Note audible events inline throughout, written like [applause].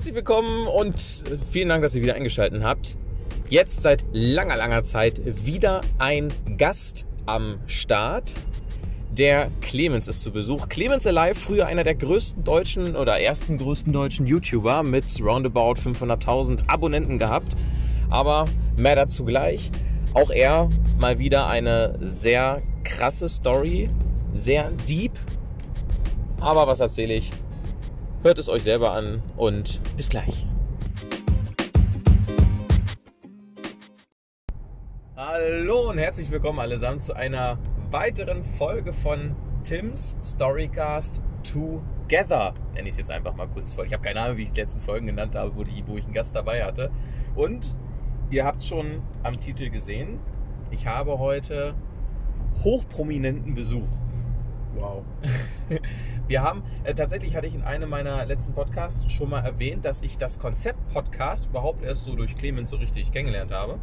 Herzlich willkommen und vielen Dank, dass ihr wieder eingeschaltet habt. Jetzt seit langer, langer Zeit wieder ein Gast am Start. Der Clemens ist zu Besuch. Clemens Alive, früher einer der größten deutschen oder ersten größten deutschen YouTuber mit roundabout 500.000 Abonnenten gehabt. Aber mehr dazu gleich. Auch er mal wieder eine sehr krasse Story, sehr deep. Aber was erzähle ich? Hört es euch selber an und bis gleich. Hallo und herzlich willkommen allesamt zu einer weiteren Folge von Tims Storycast Together. Nenne ich es jetzt einfach mal kunstvoll. Ich habe keine Ahnung, wie ich die letzten Folgen genannt habe, wo, die, wo ich einen Gast dabei hatte. Und ihr habt es schon am Titel gesehen. Ich habe heute hochprominenten Besuch. Wow. [laughs] [laughs] Wir haben, äh, tatsächlich hatte ich in einem meiner letzten Podcasts schon mal erwähnt, dass ich das Konzept Podcast überhaupt erst so durch Clemens so richtig kennengelernt habe.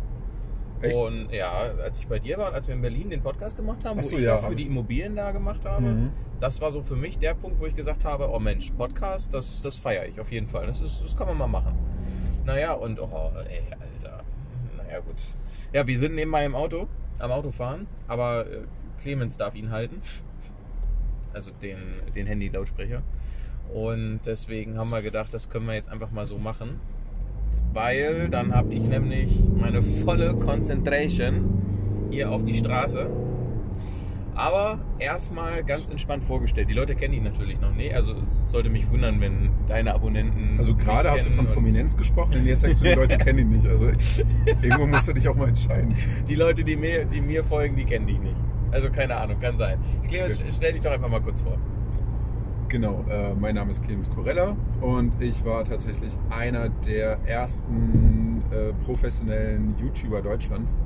Echt? Und ja, als ich bei dir war, als wir in Berlin den Podcast gemacht haben, Ach wo so, ich ja, für die Immobilien da gemacht habe, Mhm. das war so für mich der Punkt, wo ich gesagt habe, oh Mensch, Podcast, das, das feiere ich auf jeden Fall. Das, ist, das kann man mal machen. Naja, und oh, ey, Alter. Naja, gut. Ja, wir sind nebenbei im Auto, am Autofahren, aber äh, Clemens darf ihn halten. Also den, den Handy-Lautsprecher. Und deswegen haben wir gedacht, das können wir jetzt einfach mal so machen. Weil dann habe ich nämlich meine volle Concentration hier auf die Straße. Aber erstmal ganz entspannt vorgestellt. Die Leute kennen dich natürlich noch nicht. Also es sollte mich wundern, wenn deine Abonnenten. Also gerade hast du von Prominenz gesprochen und jetzt sagst du, die Leute [laughs] kennen ihn nicht. Also irgendwo musst du dich auch mal entscheiden. Die Leute, die mir, die mir folgen, die kennen dich nicht. Also keine Ahnung, kann sein. Clemens, stell dich doch einfach mal kurz vor. Genau, äh, mein Name ist Clemens Corella und ich war tatsächlich einer der ersten äh, professionellen YouTuber Deutschlands.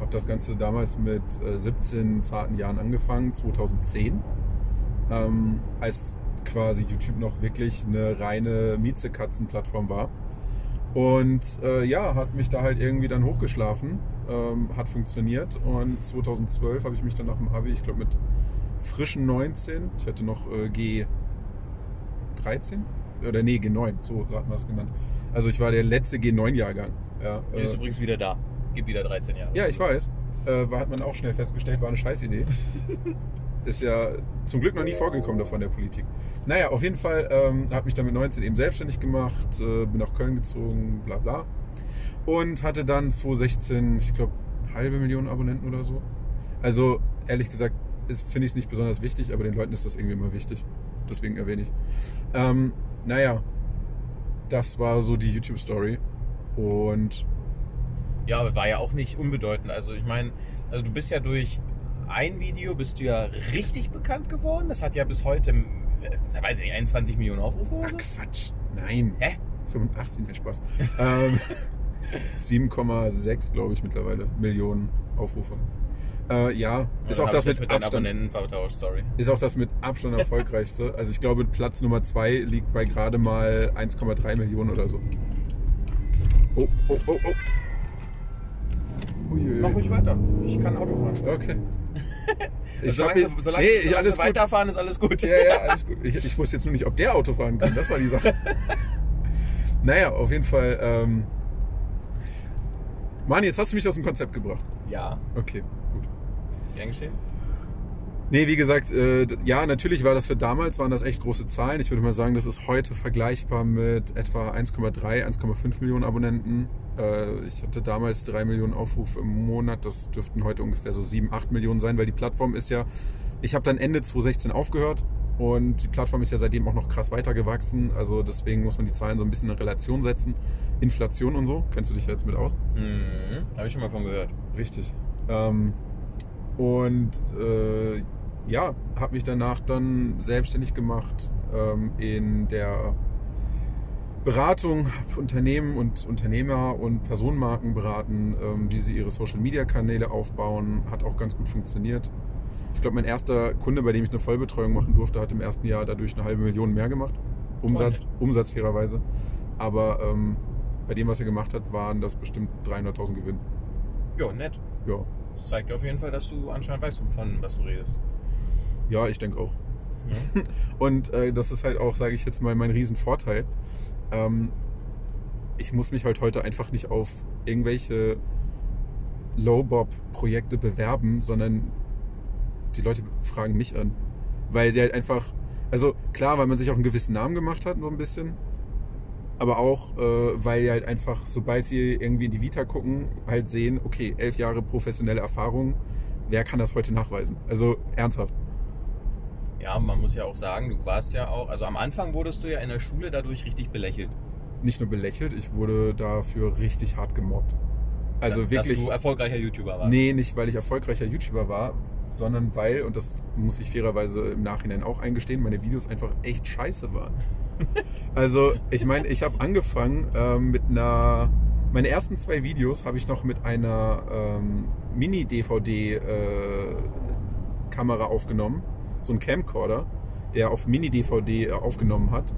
Habe das Ganze damals mit äh, 17 zarten Jahren angefangen, 2010, ähm, als quasi YouTube noch wirklich eine reine Miezekatzen-Plattform war. Und äh, ja, hat mich da halt irgendwie dann hochgeschlafen, ähm, hat funktioniert und 2012 habe ich mich dann nach dem Abi, ich glaube mit frischen 19, ich hatte noch äh, G13 oder nee, G9, so hat man es genannt. Also ich war der letzte G9-Jahrgang. Ja, äh, ist übrigens wieder da. Gibt wieder 13 Jahre. ja, ich weiß. Äh, war, hat man auch schnell festgestellt, war eine Scheißidee. [laughs] Ist ja zum Glück noch nie vorgekommen davon der Politik. Naja, auf jeden Fall ähm, habe mich dann mit 19 eben selbstständig gemacht, äh, bin nach Köln gezogen, bla bla. Und hatte dann 2016, ich glaube, halbe Million Abonnenten oder so. Also ehrlich gesagt, finde ich es nicht besonders wichtig, aber den Leuten ist das irgendwie immer wichtig. Deswegen erwähne ich es. Ähm, naja, das war so die YouTube-Story. Und Ja, aber war ja auch nicht unbedeutend. Also ich meine, also du bist ja durch ein Video bist du ja richtig bekannt geworden. Das hat ja bis heute, äh, weiß ich nicht, 21 Millionen Aufrufe oder Ach. Quatsch, nein. Hä? 85, nein, Spaß. ähm, [laughs] 7,6 glaube ich mittlerweile Millionen Aufrufe. Äh, ja, ist auch das ich mit, Abstand. Abonnenten vertauscht, sorry. Ist auch das mit Abstand erfolgreichste. Also ich glaube, Platz Nummer 2 liegt bei gerade mal 1,3 Millionen oder so. Oh, oh, oh, oh. Uiuiui. Mach ruhig weiter. Ich kann Auto fahren. Okay. [laughs] Ich solange jetzt- solange, nee, solange alles gut. weiterfahren, ist alles gut. Ja, ja, alles [laughs] gut. Ich, ich wusste jetzt nur nicht, ob der Auto fahren kann. Das war die Sache. [laughs] naja, auf jeden Fall. Ähm, Mann, jetzt hast du mich aus dem Konzept gebracht. Ja, Okay, gut. gern geschehen. Nee, wie gesagt, äh, ja, natürlich war das für damals, waren das echt große Zahlen. Ich würde mal sagen, das ist heute vergleichbar mit etwa 1,3, 1,5 Millionen Abonnenten. Äh, ich hatte damals 3 Millionen Aufrufe im Monat. Das dürften heute ungefähr so 7, 8 Millionen sein, weil die Plattform ist ja, ich habe dann Ende 2016 aufgehört und die Plattform ist ja seitdem auch noch krass weitergewachsen. Also deswegen muss man die Zahlen so ein bisschen in Relation setzen. Inflation und so, kennst du dich ja jetzt mit aus? Mhm. Habe ich schon mal von gehört. Richtig. Ähm, und äh, ja, habe mich danach dann selbstständig gemacht ähm, in der Beratung, hab Unternehmen und Unternehmer und Personenmarken beraten, ähm, wie sie ihre Social-Media-Kanäle aufbauen. Hat auch ganz gut funktioniert. Ich glaube, mein erster Kunde, bei dem ich eine Vollbetreuung machen durfte, hat im ersten Jahr dadurch eine halbe Million mehr gemacht. Umsatz. Umsatz fairerweise. Aber ähm, bei dem, was er gemacht hat, waren das bestimmt 300.000 Gewinn. Jo, nett. Ja, Das zeigt auf jeden Fall, dass du anscheinend weißt, von was du redest. ja ich denke auch. [laughs] Und äh, das ist halt auch, sage ich jetzt mal, mein Riesenvorteil. Ähm, ich muss mich halt heute einfach nicht auf irgendwelche Low-Bob-Projekte bewerben, sondern die Leute fragen mich an. Weil sie halt einfach, also klar, weil man sich auch einen gewissen Namen gemacht hat, nur ein bisschen. Aber auch, äh, weil halt einfach, sobald sie irgendwie in die Vita gucken, halt sehen, okay, elf Jahre professionelle Erfahrung, wer kann das heute nachweisen? Also ernsthaft. Ja, man muss ja auch sagen, du warst ja auch, also am Anfang wurdest du ja in der Schule dadurch richtig belächelt. Nicht nur belächelt, ich wurde dafür richtig hart gemobbt. Also dass, wirklich. Dass du erfolgreicher YouTuber warst. Nee, nicht weil ich erfolgreicher YouTuber war, sondern weil, und das muss ich fairerweise im Nachhinein auch eingestehen, meine Videos einfach echt scheiße waren. [laughs] also, ich meine, ich habe angefangen ähm, mit einer. Meine ersten zwei Videos habe ich noch mit einer ähm, Mini-DVD-Kamera aufgenommen. So ein Camcorder, der auf Mini-DVD äh, aufgenommen hat.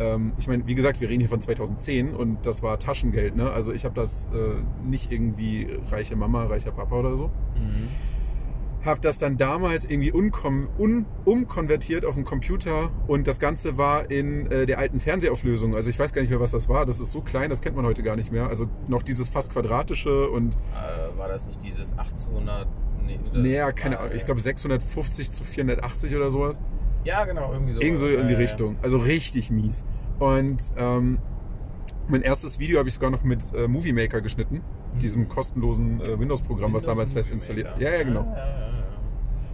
Ähm, ich meine, wie gesagt, wir reden hier von 2010 und das war Taschengeld. Ne? Also ich habe das äh, nicht irgendwie reiche Mama, reicher Papa oder so. Mhm. Habe das dann damals irgendwie un, umkonvertiert auf den Computer und das Ganze war in äh, der alten Fernsehauflösung. Also ich weiß gar nicht mehr, was das war. Das ist so klein, das kennt man heute gar nicht mehr. Also noch dieses fast quadratische und... Äh, war das nicht dieses 1800... Nee, Naja, keine Ahnung. Ich glaube 650 zu 480 oder sowas. Ja, genau, irgendwie so. Irgend so in die Äh, Richtung. Also richtig mies. Und ähm, mein erstes Video habe ich sogar noch mit äh, Movie Maker geschnitten. Diesem kostenlosen äh, Windows-Programm, was damals fest installiert. Ja, ja, genau.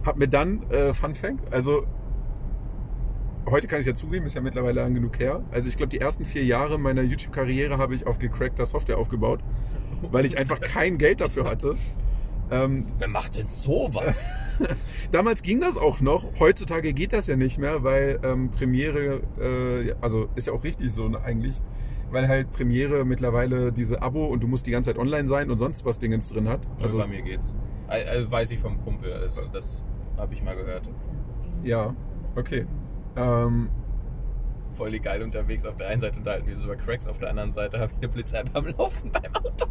Hab mir dann, äh, Fun Fact, also heute kann ich ja zugeben, ist ja mittlerweile lang genug her. Also ich glaube, die ersten vier Jahre meiner YouTube-Karriere habe ich auf gecrackter Software aufgebaut, weil ich einfach kein Geld dafür hatte. Ähm, Wer macht denn sowas? [laughs] Damals ging das auch noch. Heutzutage geht das ja nicht mehr, weil ähm, Premiere, äh, also ist ja auch richtig so ne, eigentlich, weil halt Premiere mittlerweile diese Abo und du musst die ganze Zeit online sein und sonst was Dingens drin hat. Also bei mir geht's. Äh, äh, weiß ich vom Kumpel. Also das habe ich mal gehört. ja, okay. Ähm, Voll geil unterwegs. Auf der einen Seite unterhalten wir uns über Cracks, auf der anderen Seite habe ich eine Blitzei beim Laufen beim Auto.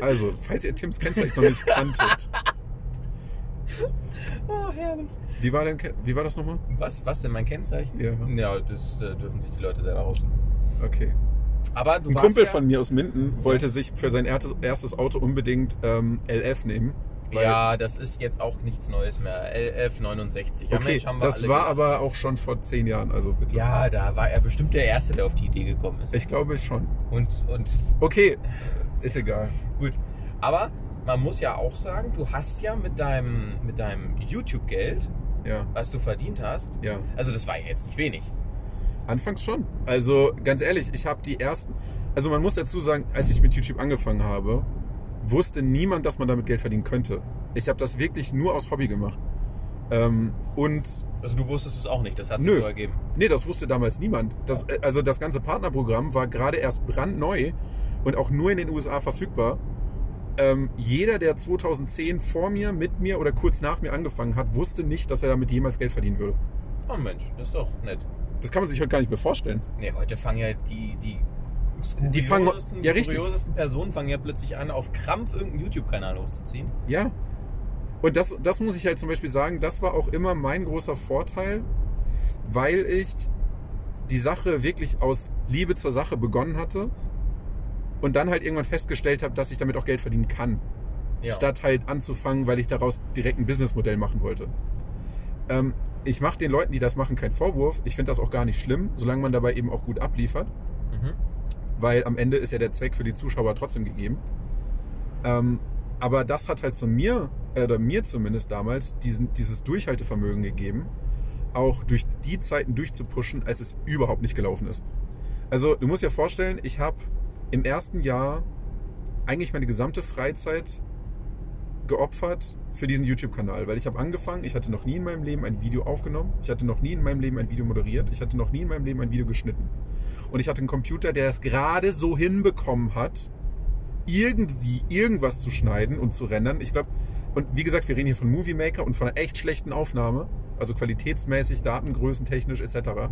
also, falls ihr Tims Kennzeichen noch nicht kanntet, [laughs] [laughs] Oh, herrlich. wie war, denn, wie war das nochmal? Was, was denn mein Kennzeichen? Ja. Ja, das äh, dürfen sich die Leute selber raussuchen. Okay. Aber du Ein warst Kumpel ja, von mir aus Minden wollte sich für sein erstes, Auto unbedingt ähm, LF nehmen. weil- Ja, das ist jetzt auch nichts Neues mehr. LF 69. Ja, Okay, Mensch, haben wir das alle war gemacht. aber auch schon vor zehn Jahren, also bitte. Ja, da war er bestimmt der Erste, der auf die Idee gekommen ist. Ich glaube es schon. Und, und Okay, ist egal. [laughs] gut. Aber man muss ja auch sagen, du hast ja mit deinem, mit deinem YouTube-Geld, Ja, was du verdient hast, ja. also das war ja jetzt nicht wenig. Anfangs schon. Also ganz ehrlich, ich habe die ersten. Also man muss dazu sagen, als ich mit YouTube angefangen habe, wusste niemand, dass man damit Geld verdienen könnte. Ich habe das wirklich nur aus Hobby gemacht. Ähm, und Also du wusstest es auch nicht, das hat sich Nö. so ergeben. nee, das wusste damals niemand. Das, äh, also das ganze Partnerprogramm war gerade erst brandneu und auch nur in den USA verfügbar. Ähm, jeder, der 2010 vor mir, mit mir oder kurz nach mir angefangen hat, wusste nicht, dass er damit jemals Geld verdienen würde. Oh Mensch, das ist doch nett. Das kann man sich heute gar nicht mehr vorstellen. Nee, heute fangen ja die, die, Die fangen- ja, richtig. kuriosesten Personen fangen ja plötzlich an, auf Krampf irgendeinen YouTube-Kanal hochzuziehen. Ja. Und das, das muss ich halt zum Beispiel sagen, das war auch immer mein großer Vorteil, weil ich die Sache wirklich aus Liebe zur Sache begonnen hatte und dann halt irgendwann festgestellt habe, dass ich damit auch Geld verdienen kann. Ja. Statt halt anzufangen, weil ich daraus direkt ein Businessmodell machen wollte. Ähm, ich mache den Leuten, die das machen, keinen Vorwurf. Ich finde das auch gar nicht schlimm, solange man dabei eben auch gut abliefert Mhm. weil am Ende ist ja der Zweck für die Zuschauer trotzdem gegeben. Ähm, aber das hat halt zu mir, äh, oder mir zumindest damals, diesen, dieses Durchhaltevermögen gegeben, auch durch die Zeiten durchzupushen, als es überhaupt nicht gelaufen ist. Also du musst dir vorstellen, ich habe im ersten Jahr eigentlich meine gesamte Freizeit geopfert für diesen YouTube-Kanal, weil ich habe angefangen, ich hatte noch nie in meinem Leben ein Video aufgenommen, ich hatte noch nie in meinem Leben ein Video moderiert, ich hatte noch nie in meinem Leben ein Video geschnitten. Und ich hatte einen Computer, der es gerade so hinbekommen hat, irgendwie irgendwas zu schneiden und zu rendern. Ich glaube, und wie gesagt, wir reden hier von Movie Maker und von einer echt schlechten Aufnahme, also qualitätsmäßig, Datengrößen, technisch etc.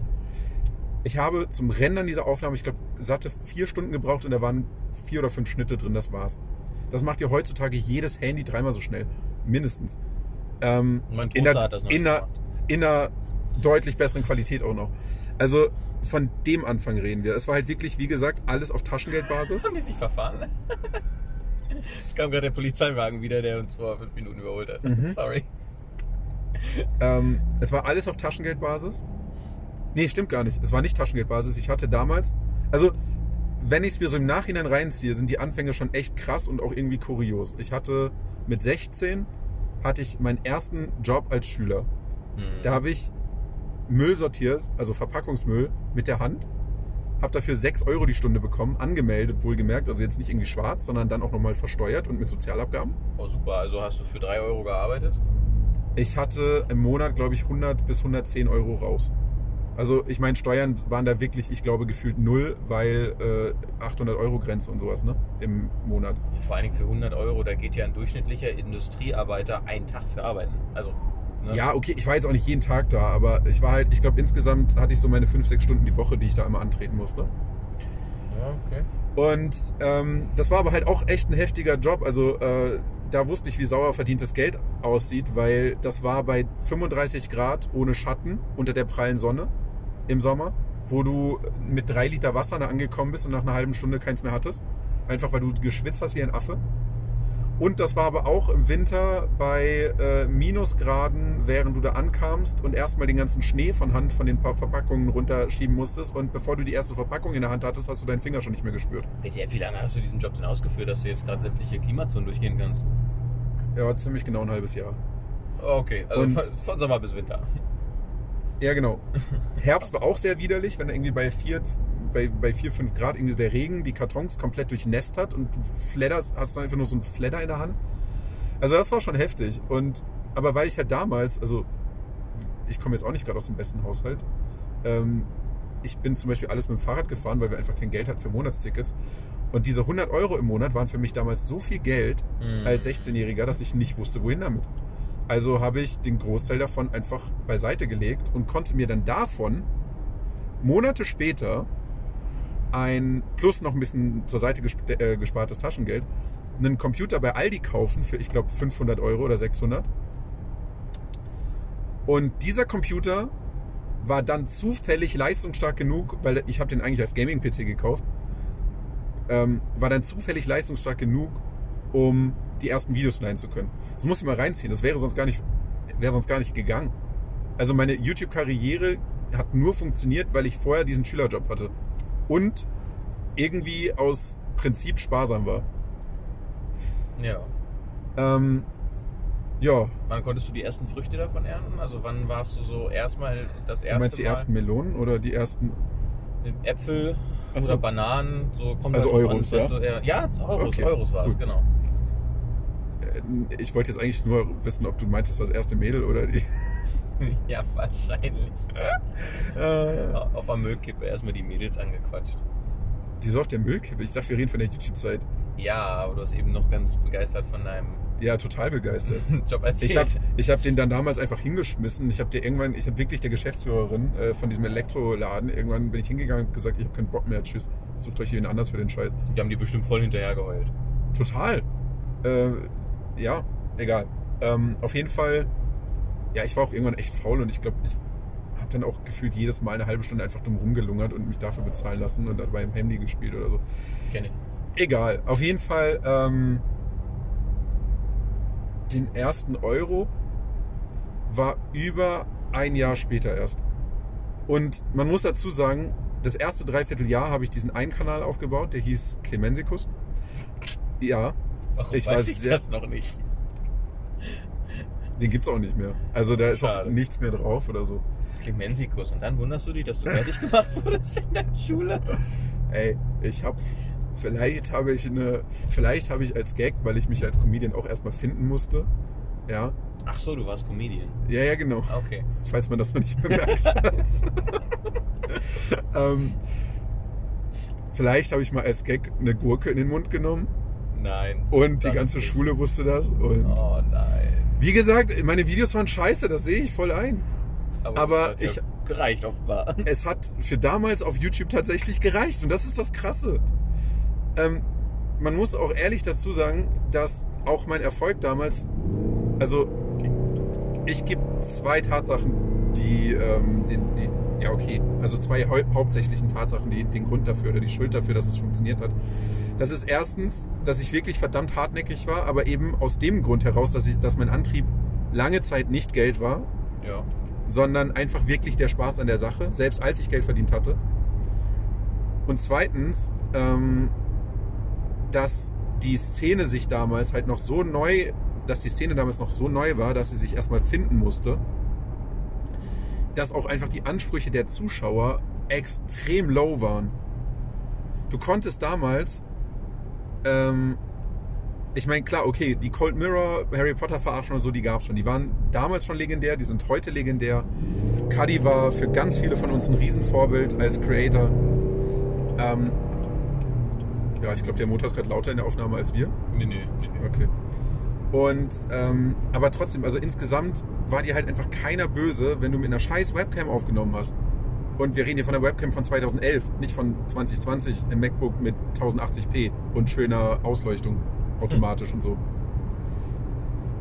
Ich habe zum Rendern dieser Aufnahme, ich glaube, satte vier Stunden gebraucht und da waren vier oder fünf Schnitte drin, das war's. Das macht ja heutzutage jedes Handy dreimal so schnell. Mindestens. Ähm, Mein in Toaster der, hat das noch in, einer, in einer deutlich besseren Qualität auch noch. Also von dem Anfang reden wir. Es war halt wirklich, wie gesagt, alles auf Taschengeldbasis. Haben die sich verfahren? Es kam gerade der Polizeiwagen wieder, der uns vor fünf Minuten überholt hat. Mhm. Sorry. Ähm, es war alles auf Taschengeldbasis. Nee, stimmt gar nicht. Es war nicht Taschengeldbasis. Ich hatte damals, also wenn ich es mir so im Nachhinein reinziehe, sind die Anfänge schon echt krass und auch irgendwie kurios. Ich hatte mit 16 hatte ich meinen ersten Job als Schüler. Hm. Da habe ich Müll sortiert, also Verpackungsmüll mit der Hand. Habe dafür 6 Euro die Stunde bekommen, angemeldet wohlgemerkt, also jetzt nicht irgendwie schwarz, sondern dann auch nochmal versteuert und mit Sozialabgaben. Oh, super. Also hast du für 3 Euro gearbeitet? Ich hatte im Monat, glaube ich, 100 bis 110 Euro raus. Also ich meine, Steuern waren da wirklich, ich glaube, gefühlt null, weil äh, 800 Euro Grenze und sowas, ne? Im Monat. Vor allen Dingen für 100 Euro, da geht ja ein durchschnittlicher Industriearbeiter einen Tag für arbeiten. Also, ne? Ja, okay, ich war jetzt auch nicht jeden Tag da, aber ich war halt, ich glaube, insgesamt hatte ich so meine 5, 6 Stunden die Woche, die ich da immer antreten musste. Ja, okay. Und ähm, das war aber halt auch echt ein heftiger Job. Also äh, da wusste ich, wie sauer verdientes Geld aussieht, weil das war bei 35 Grad ohne Schatten unter der prallen Sonne im Sommer, wo du mit drei Liter Wasser da angekommen bist und nach einer halben Stunde keins mehr hattest. Einfach weil du geschwitzt hast wie ein Affe. Und das war aber auch im Winter bei äh, Minusgraden, während du da ankamst und erstmal den ganzen Schnee von Hand von den paar Verpackungen runterschieben musstest. Und bevor du die erste Verpackung in der Hand hattest, hast du deinen Finger schon nicht mehr gespürt. Wie lange hast du diesen Job denn ausgeführt, dass du jetzt gerade sämtliche Klimazonen durchgehen kannst? Ja, ziemlich genau ein halbes Jahr. Okay, also Und- von Sommer bis Winter. Ja, genau. Herbst war auch sehr widerlich, wenn irgendwie bei 4, bei, bei 4 5 Grad irgendwie der Regen die Kartons komplett durchnässt hat und du fledderst, hast dann einfach nur so einen Fledder in der Hand. Also das war schon heftig. Und, aber weil ich halt damals, also ich komme jetzt auch nicht gerade aus dem besten Haushalt, ähm, ich bin zum Beispiel alles mit dem Fahrrad gefahren, weil wir einfach kein Geld hatten für Monatstickets. Und diese 100 Euro im Monat waren für mich damals so viel Geld Mhm. als 16-Jähriger, dass ich nicht wusste, wohin damit. Also habe ich den Großteil davon einfach beiseite gelegt und konnte mir dann davon Monate später ein plus noch ein bisschen zur Seite äh, gespartes Taschengeld einen Computer bei Aldi kaufen für ich glaube 500 Euro oder 600. Und dieser Computer war dann zufällig leistungsstark genug, weil ich habe den eigentlich als Gaming-PC gekauft, ähm, war dann zufällig leistungsstark genug, um die ersten Videos schneiden zu können. Das muss ich mal reinziehen. Das wäre sonst gar nicht, wäre sonst gar nicht gegangen. Also meine YouTube-Karriere hat nur funktioniert, weil ich vorher diesen Schülerjob hatte und irgendwie aus Prinzip sparsam war. Ja. Ähm, ja, Wann konntest du die ersten Früchte davon ernten? Also wann warst du so erstmal das erste du meinst die Mal ersten Melonen oder die ersten? Äpfel so. oder Bananen? So kommt Also halt Euros, an, ja? Du, ja, Euros, Okay, Euros war es, genau. Ich wollte jetzt eigentlich nur wissen, ob du meintest das erste Mädel oder die. [laughs] ja, wahrscheinlich. Äh, Auf der Müllkippe erstmal die Mädels angequatscht. wieso auf der Müllkippe? Ich dachte, wir reden von der YouTube-Zeit. Ja, aber du hast eben noch ganz begeistert von deinem Ja, total begeistert. [laughs] Job erzählt. Ich habe ich hab den dann damals einfach hingeschmissen. Ich habe dir irgendwann, ich habe wirklich der Geschäftsführerin äh, von diesem Elektroladen, irgendwann bin ich hingegangen und gesagt, ich habe keinen Bock mehr, tschüss. Sucht euch jemand anders für den Scheiß. Die haben die bestimmt voll hinterher geheult. Total. Äh, ja, egal. Ähm, auf jeden Fall, ja, ich war auch irgendwann echt faul und ich glaube, ich habe dann auch gefühlt jedes Mal eine halbe Stunde einfach dumm rumgelungert und mich dafür bezahlen lassen und dabei im Handy gespielt oder so. Kenn ich. Egal, auf jeden Fall ähm, den ersten Euro war über ein Jahr später erst. Und man muss dazu sagen, das erste Dreivierteljahr habe ich diesen einen Kanal aufgebaut, der hieß Clemensikus. Ja, Warum Ich weiß weiß ich das noch nicht? den gibt es auch nicht mehr. Also da ist auch nichts mehr drauf oder so. Clemensikus. Und dann wunderst du dich, dass du fertig gemacht wurdest in der Schule? Ey, ich habe vielleicht habe ich eine vielleicht habe ich als Gag, weil ich mich als Comedian auch erstmal finden musste. Ja. Ach so, du warst Comedian. Ja, ja, genau. Okay. falls man das noch nicht bemerkt hat. [laughs] ähm, vielleicht habe ich mal als Gag eine Gurke in den Mund genommen Nein. und die ganze. Schule wusste das. Und Oh nein. wie gesagt, meine Videos waren scheiße, das sehe ich voll ein. Aber hat ich- Ja gereicht offenbar. [laughs] Es hat für damals auf YouTube tatsächlich gereicht und das ist das Krasse. Ähm, man muss auch ehrlich dazu sagen, dass auch mein Erfolg damals, also ich gebe zwei Tatsachen, die, ähm, den, die, ja okay, also zwei hau hauptsächlichen Tatsachen, die den Grund dafür oder die Schuld dafür, dass es funktioniert hat. Das ist erstens, dass ich wirklich verdammt hartnäckig war, aber eben aus dem Grund heraus, dass, ich, dass mein Antrieb lange Zeit nicht Geld war, Ja. sondern einfach wirklich der Spaß an der Sache, selbst als ich Geld verdient hatte. Und zweitens, ähm, dass die Szene sich damals halt noch so neu, dass die Szene damals noch so neu war, dass sie sich erstmal finden musste, dass auch einfach die Ansprüche der Zuschauer extrem low waren. Du konntest damals, ähm, ich meine, klar, okay, die Cold Mirror, Harry Potter verarschen und so, die gab es schon. Die waren damals schon legendär, die sind heute legendär. Cuddy war für ganz viele von uns ein Riesenvorbild als Creator. Ähm, ja, ich glaube, der Motor ist gerade lauter in der Aufnahme als wir. Nee, nee, nee, nee. Okay. Und, ähm, aber trotzdem, also insgesamt war dir halt einfach keiner böse, wenn du mit einer scheiß Webcam aufgenommen hast. Und wir reden hier von der Webcam von 2011, nicht von 2020 im MacBook mit 1080p und schöner Ausleuchtung automatisch und so.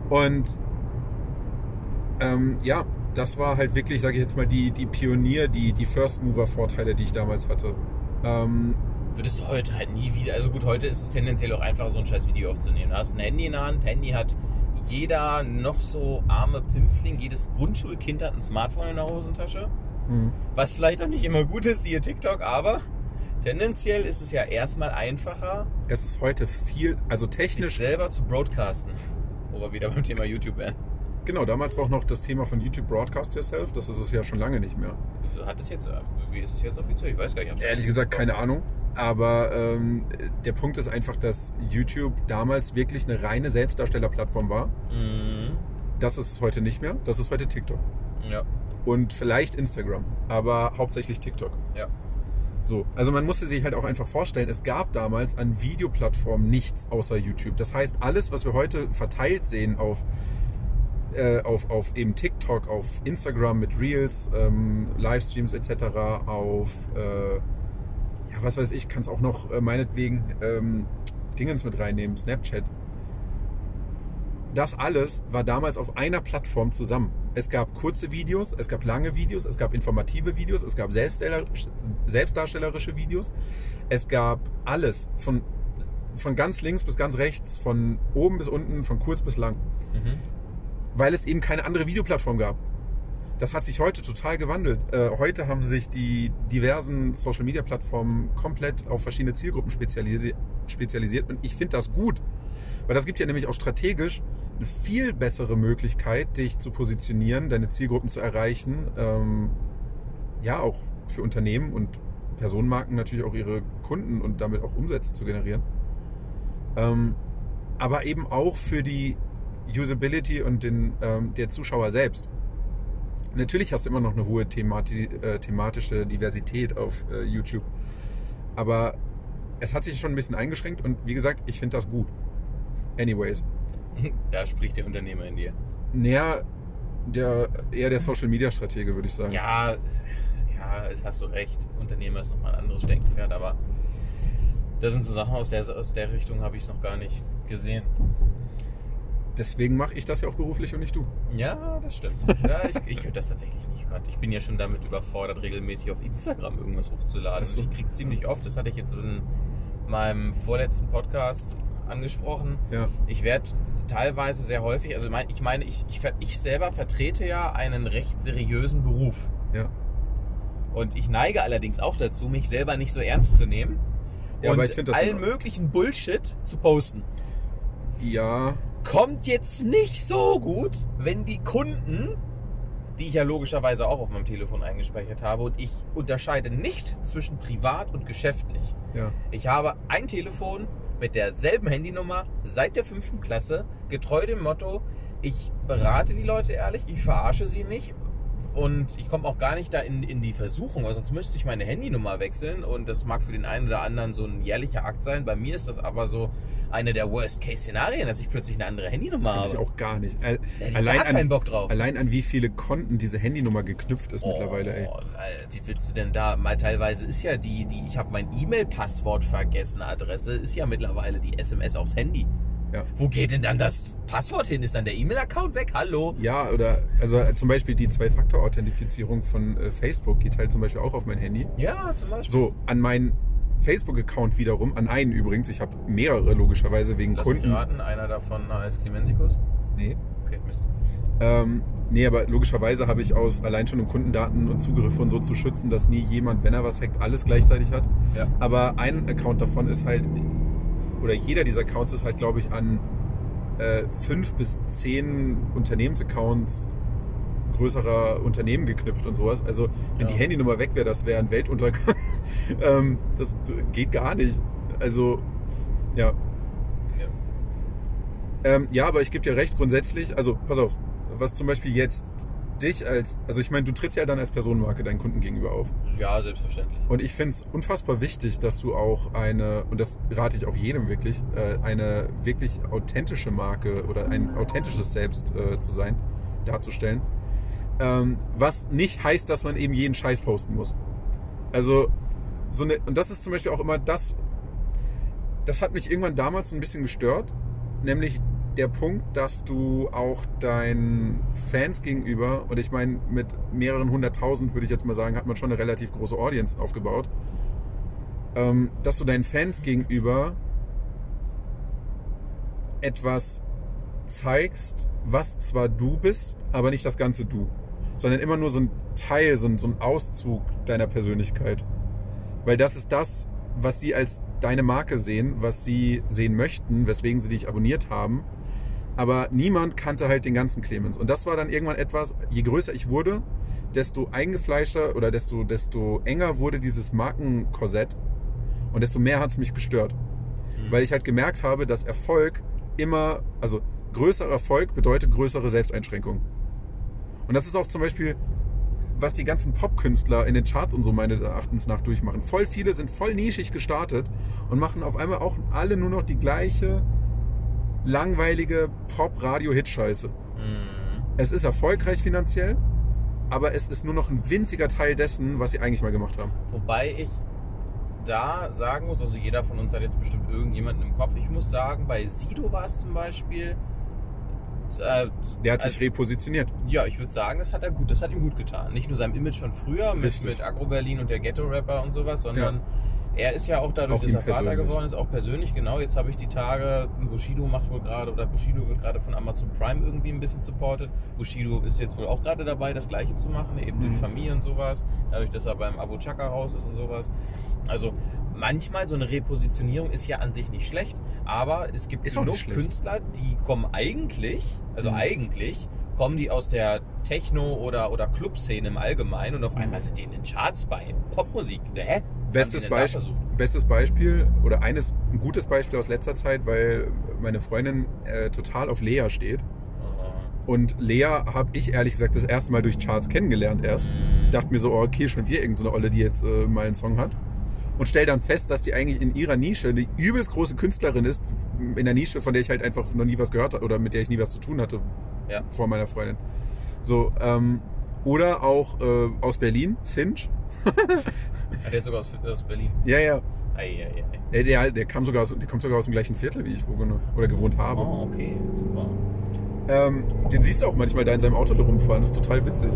Und ähm, ja, das war halt wirklich, sage ich jetzt mal, die, die Pionier, die, die First-Mover-Vorteile, die ich damals hatte. Ähm, Würdest du heute halt nie wieder. Also gut, heute ist es tendenziell auch einfacher, so ein scheiß Video aufzunehmen. Du hast ein Handy in der Hand, Handy hat jeder noch so arme Pimpfling, jedes Grundschulkind hat ein Smartphone in der Hosentasche. hm. Was vielleicht auch nicht immer gut ist, siehe TikTok, aber tendenziell ist es ja erstmal einfacher, es ist heute viel, also technisch selber zu broadcasten. Wo wir wieder beim Thema YouTube wären. Genau, damals war auch noch das Thema von YouTube Broadcast Yourself. Das ist es ja schon lange nicht mehr. Hat es jetzt, äh, wie ist es jetzt offiziell? Ich weiß gar nicht. Ehrlich gesagt, keine Ahnung. Aber ähm, der Punkt ist einfach, dass YouTube damals wirklich eine reine Selbstdarstellerplattform war. Mhm. Das ist es heute nicht mehr. Das ist heute TikTok. Ja, Und vielleicht Instagram. Aber hauptsächlich TikTok. ja. So, also man musste sich halt auch einfach vorstellen, es gab damals an Videoplattformen nichts außer YouTube. Das heißt, alles, was wir heute verteilt sehen auf, äh, auf, auf eben TikTok, auf Instagram mit Reels, ähm, Livestreams etc., auf, äh, ja, was weiß ich, kann es auch noch äh, meinetwegen ähm, Dingens mit reinnehmen, Snapchat. Das alles war damals auf einer Plattform zusammen. Es gab kurze Videos, es gab lange Videos, es gab informative Videos, es gab selbstdarsteller- selbstdarstellerische Videos, es gab alles von, von ganz links bis ganz rechts, von oben bis unten, von kurz bis lang, Mhm. weil es eben keine andere Videoplattform gab. Das hat sich heute total gewandelt. Äh, heute haben sich die diversen Social-Media-Plattformen komplett auf verschiedene Zielgruppen spezialisi spezialisiert und ich finde das gut, weil das gibt ja nämlich auch strategisch eine viel bessere Möglichkeit, dich zu positionieren, deine Zielgruppen zu erreichen. Ähm, ja, auch für Unternehmen und Personenmarken natürlich auch ihre Kunden und damit auch Umsätze zu generieren. Ähm, aber eben auch für die Usability und den, ähm, der Zuschauer selbst. Natürlich hast du immer noch eine hohe themati äh, thematische Diversität auf äh, YouTube. Aber es hat sich schon ein bisschen eingeschränkt und wie gesagt, ich finde das gut. Anyways. [laughs] Da spricht der Unternehmer in dir. Näher der, eher der Social Media Stratege, würde ich sagen. Ja, ja, es hast du recht. Unternehmer ist nochmal ein anderes Steckenpferd, aber das sind so Sachen aus der, aus der Richtung habe ich es noch gar nicht gesehen. Deswegen mache ich das ja auch beruflich und nicht du. Ja, das stimmt. [laughs] Ja, ich, ich könnte das tatsächlich nicht. Gott, ich bin ja schon damit überfordert, regelmäßig auf Instagram irgendwas hochzuladen. So. Ich kriege ziemlich oft, das hatte ich jetzt in meinem vorletzten Podcast angesprochen. Ja. Ich werde teilweise sehr häufig, also mein- ich meine, ich, ich, ich selber vertrete ja einen recht seriösen Beruf. Ja. Und ich neige allerdings auch dazu, mich selber nicht so ernst zu nehmen. Ja, und allen möglichen Bullshit zu posten. Ja. Kommt jetzt nicht so gut, wenn die Kunden, die ich ja logischerweise auch auf meinem Telefon eingespeichert habe, und ich unterscheide nicht zwischen privat und geschäftlich. Ja. Ich habe ein Telefon mit derselben Handynummer seit der fünften Klasse, getreu dem Motto, ich berate die Leute ehrlich, ich verarsche sie nicht und ich komme auch gar nicht da in, in die Versuchung, weil sonst müsste ich meine Handynummer wechseln und das mag für den einen oder anderen so ein jährlicher Akt sein. Bei mir ist das aber so eine der Worst-Case-Szenarien, dass ich plötzlich eine andere Handynummer Finde habe. ich auch gar nicht. Al- Da hätte ich allein, gar keinen an, Bock drauf. allein an wie viele Konten diese Handynummer geknüpft ist mittlerweile, ey. Oh, wie willst du denn da? Mal teilweise ist ja die, die ich habe mein E-Mail-Passwort vergessen Adresse, ist ja mittlerweile die SMS aufs Handy. Ja. Wo geht denn dann das Passwort hin? Ist dann der E-Mail-Account weg? Hallo? Ja, oder also äh, zum Beispiel die Zwei-Faktor-Authentifizierung von äh, Facebook geht halt zum Beispiel auch auf mein Handy. Ja, zum Beispiel. So, an meinen Facebook-Account wiederum, an einen übrigens, ich habe mehrere logischerweise wegen Lass Kunden. mich raten, einer davon heißt Clemensikus. Nee. Okay, Mist. Ähm, nee, aber logischerweise habe ich aus allein schon um Kundendaten und Zugriffe und so zu schützen, dass nie jemand, wenn er was hackt, alles gleichzeitig hat. Ja. Aber ein Account davon ist halt, oder jeder dieser Accounts ist halt, glaube ich, an äh, fünf bis zehn Unternehmensaccounts größerer Unternehmen geknüpft und sowas. Also, wenn Ja. die Handynummer weg wäre, das wäre ein Weltuntergang. [laughs] ähm, das geht gar nicht. Also, ja. Ja. Ähm, ja, aber ich gebe dir recht, grundsätzlich, also pass auf, was zum Beispiel jetzt dich als, also ich meine, du trittst ja dann als Personenmarke deinen Kunden gegenüber auf. Ja, selbstverständlich. Und ich finde es unfassbar wichtig, dass du auch eine, und das rate ich auch jedem wirklich, äh, eine wirklich authentische Marke oder ein authentisches Selbst äh, zu sein, darzustellen. Ähm, was nicht heißt, dass man eben jeden Scheiß posten muss. Also, so eine, und das ist zum Beispiel auch immer das, das hat mich irgendwann damals ein bisschen gestört, nämlich der Punkt, dass du auch deinen Fans gegenüber, und ich meine, mit mehreren hunderttausend würde ich jetzt mal sagen, hat man schon eine relativ große Audience aufgebaut, ähm, dass du deinen Fans gegenüber etwas zeigst, was zwar du bist, aber nicht das ganze Du, sondern immer nur so ein Teil, so ein, so ein Auszug deiner Persönlichkeit. Weil das ist das, was sie als deine Marke sehen, was sie sehen möchten, weswegen sie dich abonniert haben. Aber niemand kannte halt den ganzen Clemens. Und das war dann irgendwann etwas, je größer ich wurde, desto eingefleischter oder desto, desto enger wurde dieses Markenkorsett und desto mehr hat es mich gestört. Mhm. Weil ich halt gemerkt habe, dass Erfolg immer, also größerer Erfolg bedeutet größere Selbsteinschränkung. Und das ist auch zum Beispiel, was die ganzen Popkünstler in den Charts und so meines Erachtens nach durchmachen. Voll viele sind voll nischig gestartet und machen auf einmal auch alle nur noch die gleiche langweilige Pop-Radio-Hit-Scheiße. Mhm. Es ist erfolgreich finanziell, aber es ist nur noch ein winziger Teil dessen, was sie eigentlich mal gemacht haben. Wobei ich da sagen muss, also jeder von uns hat jetzt bestimmt irgendjemanden im Kopf. Ich muss sagen, bei Sido war es zum Beispiel. Äh, Der hat sich also, repositioniert. ja, ich würde sagen, das hat er gut, das hat ihm gut getan. Nicht nur seinem Image von früher mit, Richtig. mit Agro Berlin und der Ghetto-Rapper und sowas, sondern er ist ja auch dadurch, Auch dass er Vater geworden ist, auch persönlich, genau. Jetzt habe ich die Tage, Bushido macht wohl gerade, oder Bushido wird gerade von Amazon Prime irgendwie ein bisschen supported. Bushido ist jetzt wohl auch gerade dabei, das Gleiche zu machen, eben durch Mhm. Familie und sowas. Dadurch, dass er beim Abu Chaka raus ist und sowas. Also manchmal so eine Repositionierung ist ja an sich nicht schlecht, aber es gibt Ist genug. Künstler, die kommen eigentlich, also Mhm. eigentlich, kommen die aus der Techno- oder, oder Clubszene im Allgemeinen und Mhm. auf einmal sind die in den Charts bei Popmusik. Hä? Bestes, Beisp bestes Beispiel oder eines ein gutes Beispiel aus letzter Zeit, weil meine Freundin äh, total auf Lea steht. Und Lea habe ich ehrlich gesagt das erste Mal durch Charts kennengelernt erst. Mhm. Dachte mir so, oh, okay, schon wieder irgendeine Olle, die jetzt äh, mal einen Song hat. Und stell dann fest, dass die eigentlich in ihrer Nische eine übelst große Künstlerin ist. In der Nische, von der ich halt einfach noch nie was gehört habe oder mit der ich nie was zu tun hatte Ja. vor meiner Freundin. So, ähm, oder auch äh, aus Berlin, Finch. Ah, der ist sogar aus, aus Berlin. Ja, ja. Ei, ei, ei. Der, der, kam sogar aus, der kommt sogar aus dem gleichen Viertel, wie ich wohne oder gewohnt habe. Oh, okay, super. Ähm, den siehst du auch manchmal da in seinem Auto rumfahren. Das ist total witzig.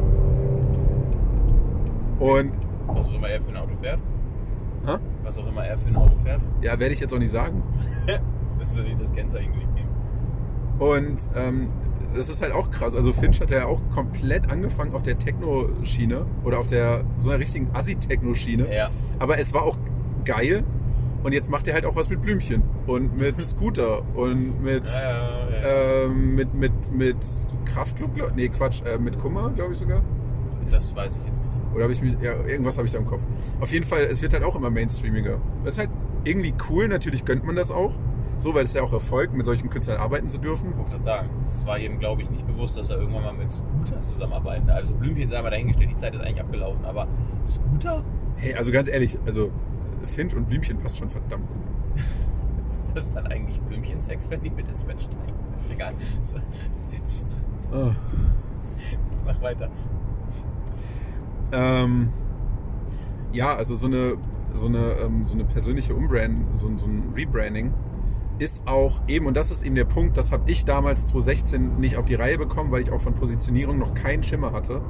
Und, Was auch immer er für ein Auto fährt. hä? Was auch immer er für ein Auto fährt. ja, werde ich jetzt auch nicht sagen. [laughs] Das ist ja nicht das Kennzeichen. Und ähm, das ist halt auch krass. Also Finch hat ja auch komplett angefangen auf der Techno-Schiene oder auf der so einer richtigen Assi-Techno-Schiene. Ja. Aber es war auch geil. Und jetzt macht er halt auch was mit Blümchen und mit [laughs] Scooter und mit, Ja, ja, ähm, mit, mit, mit Kraftclub, nee Quatsch, äh, mit Kummer, glaube ich sogar. Das weiß ich jetzt nicht. Oder habe ich mich, ja, irgendwas habe ich da im Kopf. Auf jeden Fall, es wird halt auch immer mainstreamiger. Das ist halt irgendwie cool, natürlich gönnt man das auch. So, weil es ja auch Erfolg, mit solchen Künstlern arbeiten zu dürfen. Ich gerade sagen, es war ihm, glaube ich, nicht bewusst, dass er irgendwann mal mit Scooter zusammenarbeiten. Also Blümchen sei mal dahingestellt, die Zeit ist eigentlich abgelaufen, aber Scooter? Hey, also ganz ehrlich, also Finch und Blümchen passt schon verdammt gut. [laughs] Ist das dann eigentlich Blümchen-Sex, wenn die mit ins Bett steigen? Ist egal. [laughs] Ah. Mach weiter. Ähm, ja, also so eine, so eine, ähm, so eine persönliche Umbrand, so, so ein Rebranding ist auch eben, und das ist eben der Punkt, das habe ich damals 2016 nicht auf die Reihe bekommen, weil ich auch von Positionierung noch keinen Schimmer hatte.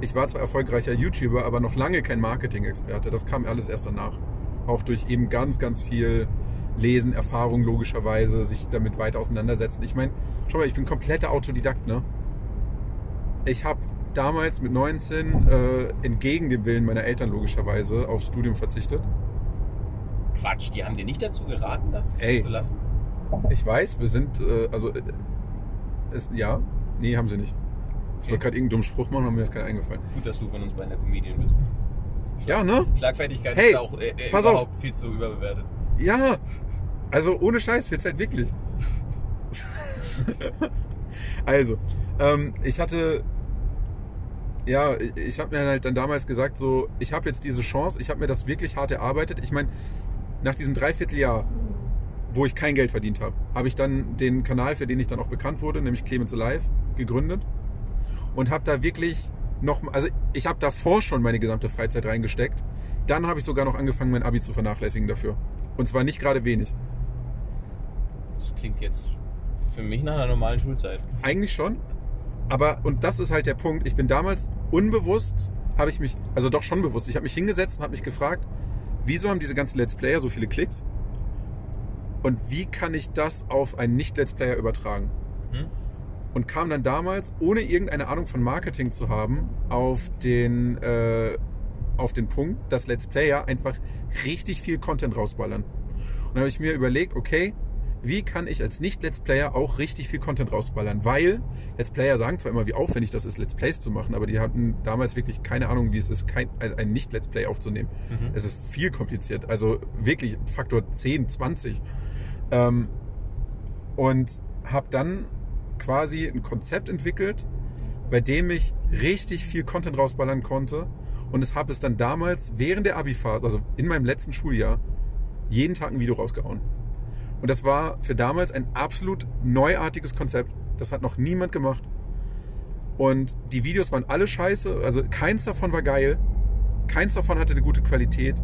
Ich war zwar erfolgreicher YouTuber, aber noch lange kein Marketing-Experte. Das kam alles erst danach. Auch durch eben ganz, ganz viel Lesen, Erfahrung logischerweise, sich damit weiter auseinandersetzen. Ich meine, schau mal, ich bin kompletter Autodidakt, ne? Ich habe damals mit 19 äh, entgegen dem Willen meiner Eltern logischerweise aufs Studium verzichtet. Quatsch, die haben dir nicht dazu geraten, das Ey. zu lassen? Ich weiß, wir sind, äh, also, äh, es, ja, nee, haben sie nicht. Ich wollte gerade irgendeinen dummen Spruch machen, aber mir ist keiner eingefallen. Gut, dass du von uns beiden der Comedian bist. Ja, ne? Schlagfertigkeit Hey, ist auch äh, äh, pass überhaupt viel zu überbewertet. Ja, also ohne Scheiß, wird's halt wirklich. [laughs] also, ähm, ich hatte, ja, ich habe mir halt dann damals gesagt, so, ich habe jetzt diese Chance, ich habe mir das wirklich hart erarbeitet. Ich meine, nach diesem Dreivierteljahr, wo ich kein Geld verdient habe, habe ich dann den Kanal, für den ich dann auch bekannt wurde, nämlich Clemens Alive, gegründet und habe da wirklich noch, also ich habe davor schon meine gesamte Freizeit reingesteckt. Dann habe ich sogar noch angefangen, mein Abi zu vernachlässigen dafür. Und zwar nicht gerade wenig. Das klingt jetzt für mich nach einer normalen Schulzeit. Eigentlich schon. Aber, und das ist halt der Punkt, ich bin damals unbewusst, habe ich mich, also doch schon bewusst, ich habe mich hingesetzt und habe mich gefragt, wieso haben diese ganzen Let's Player so viele Klicks? Und wie kann ich das auf einen Nicht-Let's Player übertragen? Hm? Und kam dann damals, ohne irgendeine Ahnung von Marketing zu haben, auf den, äh, auf den Punkt, dass Let's Player einfach richtig viel Content rausballern. Und dann habe ich mir überlegt, okay, wie kann ich als Nicht-Let's Player auch richtig viel Content rausballern? Weil Let's Player sagen zwar immer, wie aufwendig das ist, Let's Plays zu machen, aber die hatten damals wirklich keine Ahnung, wie es ist, kein, ein Nicht-Let's Play aufzunehmen. Mhm. Es ist viel kompliziert, also wirklich Faktor 10, 20. Ähm, und habe dann quasi ein Konzept entwickelt, bei dem ich richtig viel Content rausballern konnte. Und es habe es dann damals während der Abi-Phase, also in meinem letzten Schuljahr, jeden Tag ein Video rausgehauen. Und das war für damals ein absolut neuartiges Konzept. Das hat noch niemand gemacht. Und die Videos waren alle scheiße. Also keins davon war geil. Keins davon hatte eine gute Qualität.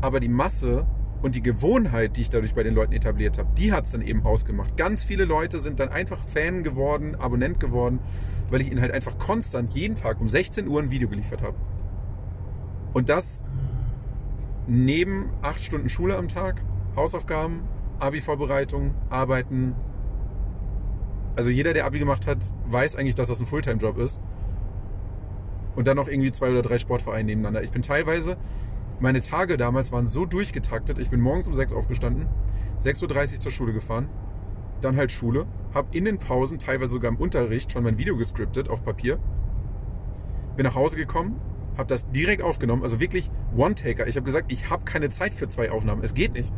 Aber die Masse und die Gewohnheit, die ich dadurch bei den Leuten etabliert habe, die hat es dann eben ausgemacht. Ganz viele Leute sind dann einfach Fan geworden, Abonnent geworden, weil ich ihnen halt einfach konstant jeden Tag um 16 Uhr ein Video geliefert habe. Und das neben acht Stunden Schule am Tag, Hausaufgaben, Abi-Vorbereitung, Arbeiten. Also jeder, der Abi gemacht hat, weiß eigentlich, dass das ein Fulltime-Job ist. Und dann noch irgendwie zwei oder drei Sportvereine nebeneinander. Ich bin teilweise, meine Tage damals waren so durchgetaktet. Ich bin morgens um 6 aufgestanden, 6.30 Uhr zur Schule gefahren, dann halt Schule, habe in den Pausen, teilweise sogar im Unterricht, schon mein Video gescriptet auf Papier, bin nach Hause gekommen, habe das direkt aufgenommen, also wirklich One-Taker. Ich habe gesagt, ich habe keine Zeit für zwei Aufnahmen, es geht nicht.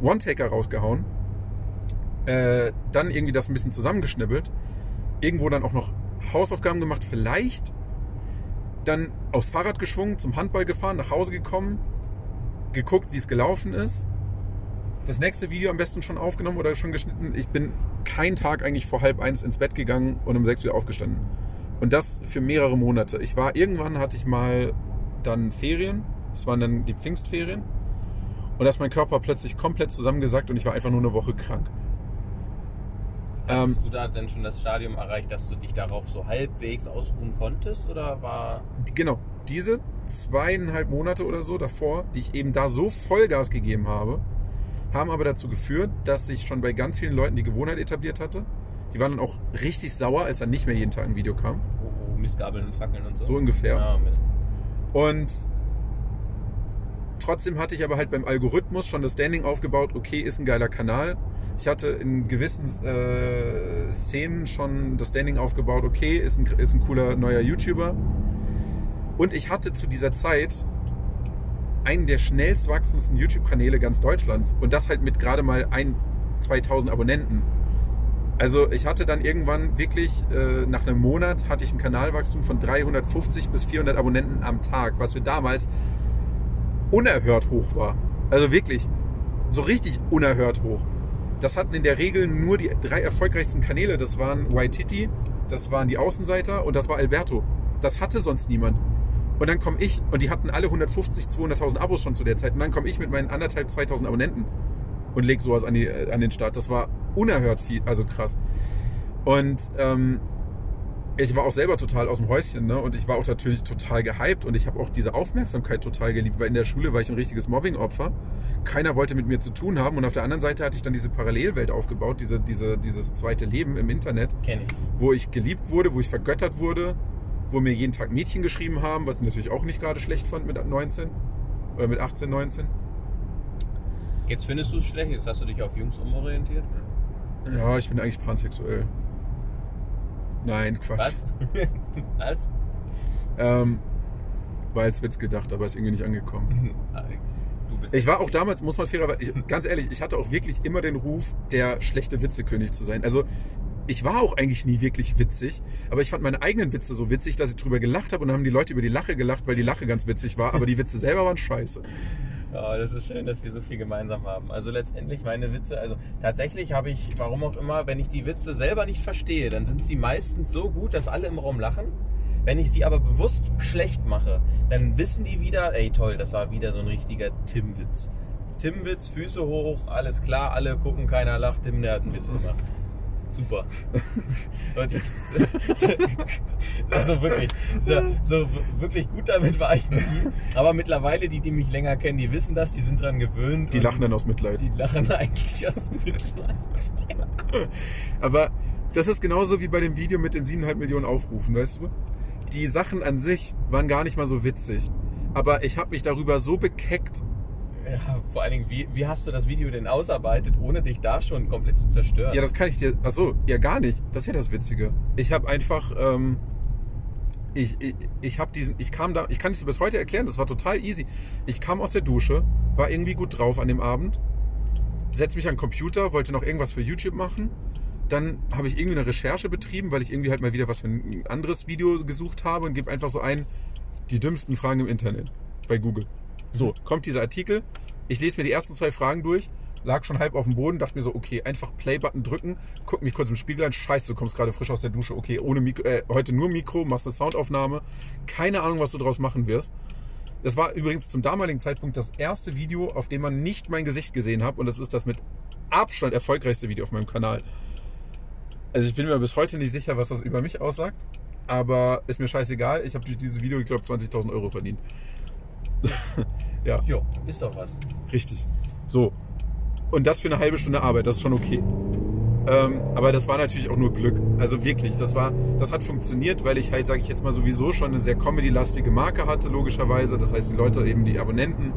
One-Taker rausgehauen, äh, dann irgendwie das ein bisschen zusammengeschnibbelt, irgendwo dann auch noch Hausaufgaben gemacht, vielleicht, dann aufs Fahrrad geschwungen, zum Handball gefahren, nach Hause gekommen, geguckt, wie es gelaufen ist, das nächste Video am besten schon aufgenommen oder schon geschnitten. Ich bin keinen Tag eigentlich vor halb eins ins Bett gegangen und um sechs wieder aufgestanden. Und das für mehrere Monate. Ich war irgendwann hatte ich mal dann Ferien. Das waren dann die Pfingstferien. Und da ist mein Körper plötzlich komplett zusammengesackt und ich war einfach nur eine Woche krank. Ähm, Hast du da denn schon das Stadium erreicht, dass du dich darauf so halbwegs ausruhen konntest? Oder war. genau, diese zweieinhalb Monate oder so davor, die ich eben da so Vollgas gegeben habe, haben aber dazu geführt, dass sich schon bei ganz vielen Leuten die Gewohnheit etabliert hatte. Die waren dann auch richtig sauer, als dann nicht mehr jeden Tag ein Video kam. Oh, oh, Mistgabeln und Fackeln und so? So ungefähr. Ja, Mist. Und trotzdem hatte ich aber halt beim Algorithmus schon das Standing aufgebaut, okay, ist ein geiler Kanal. Ich hatte in gewissen äh, Szenen schon das Standing aufgebaut, okay, ist ein, ist ein cooler neuer YouTuber. Und ich hatte zu dieser Zeit einen der schnellst wachsendsten YouTube-Kanäle ganz Deutschlands. Und das halt mit gerade mal ein, 2000 Abonnenten. Also ich hatte dann irgendwann wirklich, äh, nach einem Monat hatte ich ein Kanalwachstum von 350 bis 400 Abonnenten am Tag, was für damals unerhört hoch war. Also wirklich, so richtig unerhört hoch. Das hatten in der Regel nur die drei erfolgreichsten Kanäle. Das waren Waititi, das waren die Außenseiter und das war Alberto. Das hatte sonst niemand. Und dann komme ich, und die hatten alle 150, 200.000 Abos schon zu der Zeit. Und dann komme ich mit meinen anderthalb, 2000 Abonnenten. und leg sowas an, die, äh, an den Start. Das war unerhört viel, also krass. Und ähm, ich war auch selber total aus dem Häuschen ne? und ich war auch natürlich total gehypt und ich habe auch diese Aufmerksamkeit total geliebt, weil in der Schule war ich ein richtiges Mobbing-Opfer. Keiner wollte mit mir zu tun haben und auf der anderen Seite hatte ich dann diese Parallelwelt aufgebaut, diese, diese, dieses zweite Leben im Internet, Kenn ich. wo ich geliebt wurde, wo ich vergöttert wurde, wo mir jeden Tag Mädchen geschrieben haben, was ich natürlich auch nicht gerade schlecht fand mit 19 oder mit 18, 19. Jetzt findest du es schlecht, jetzt hast du dich auf Jungs umorientiert. Ja, ich bin eigentlich pansexuell. Nein, Quatsch. Was? Was? [laughs] Ähm, war als Witz gedacht, aber ist irgendwie nicht angekommen. Du bist Ich war auch damals, muss man fairerweise, ich, [laughs] ganz ehrlich, ich hatte auch wirklich immer den Ruf, der schlechte Witzekönig zu sein. Also ich war auch eigentlich nie wirklich witzig, aber ich fand meine eigenen Witze so witzig, dass ich drüber gelacht habe und dann haben die Leute über die Lache gelacht, weil die Lache ganz witzig war, aber die Witze selber waren scheiße. Oh, das ist schön, dass wir so viel gemeinsam haben. Also letztendlich meine Witze, also tatsächlich habe ich, warum auch immer, wenn ich die Witze selber nicht verstehe, dann sind sie meistens so gut, dass alle im Raum lachen. Wenn ich sie aber bewusst schlecht mache, dann wissen die wieder, ey toll, das war wieder so ein richtiger Tim-Witz. Tim-Witz, Füße hoch, alles klar, alle gucken, keiner lacht, Tim, der hat einen Witz gemacht. Super. [laughs] Also wirklich, so, so wirklich gut damit war ich nie. Aber mittlerweile, die, die mich länger kennen, die wissen das, die sind dran gewöhnt. Die lachen dann aus Mitleid. Die lachen [laughs] eigentlich aus Mitleid. Aber das ist genauso wie bei dem Video mit den 7,5 Millionen Aufrufen, weißt du? Die Sachen an sich waren gar nicht mal so witzig. Aber ich habe mich darüber so bekeckt. Ja, [laughs] vor allen Dingen, wie, wie hast du das Video denn ausarbeitet, ohne dich da schon komplett zu zerstören? Ja, das kann ich dir. Achso, ja, gar nicht. Das ist ja das Witzige. Ich habe einfach. Ähm, ich, ich, ich habe diesen, ich kam da, ich kann es dir bis heute erklären, das war total easy. Ich kam aus der Dusche, war irgendwie gut drauf an dem Abend, setz mich an den Computer, wollte noch irgendwas für YouTube machen. Dann habe ich irgendwie eine Recherche betrieben, weil ich irgendwie halt mal wieder was für ein anderes Video gesucht habe und gebe einfach so ein, die dümmsten Fragen im Internet bei Google. So, kommt dieser Artikel, ich lese mir die ersten zwei Fragen durch, lag schon halb auf dem Boden, dachte mir so, okay, einfach Play-Button drücken, guck mich kurz im Spiegel an, scheiße, du kommst gerade frisch aus der Dusche, okay, ohne Mikro, äh, heute nur Mikro, machst eine Soundaufnahme, keine Ahnung, was du draus machen wirst. Das war übrigens zum damaligen Zeitpunkt das erste Video, auf dem man nicht mein Gesicht gesehen hat. Und das ist das mit Abstand erfolgreichste Video auf meinem Kanal. Also ich bin mir bis heute nicht sicher, was das über mich aussagt, aber ist mir scheißegal, ich habe durch dieses Video, ich glaube, 20.000 Euro verdient. [laughs] ja. Jo, ist doch was. Richtig. So. Und das für eine halbe Stunde Arbeit, das ist schon okay. Ähm, aber das war natürlich auch nur Glück. Also wirklich, das war, das hat funktioniert, weil ich halt, sage ich jetzt mal sowieso schon eine sehr Comedy-lastige Marke hatte, logischerweise. Das heißt, die Leute, eben die Abonnenten,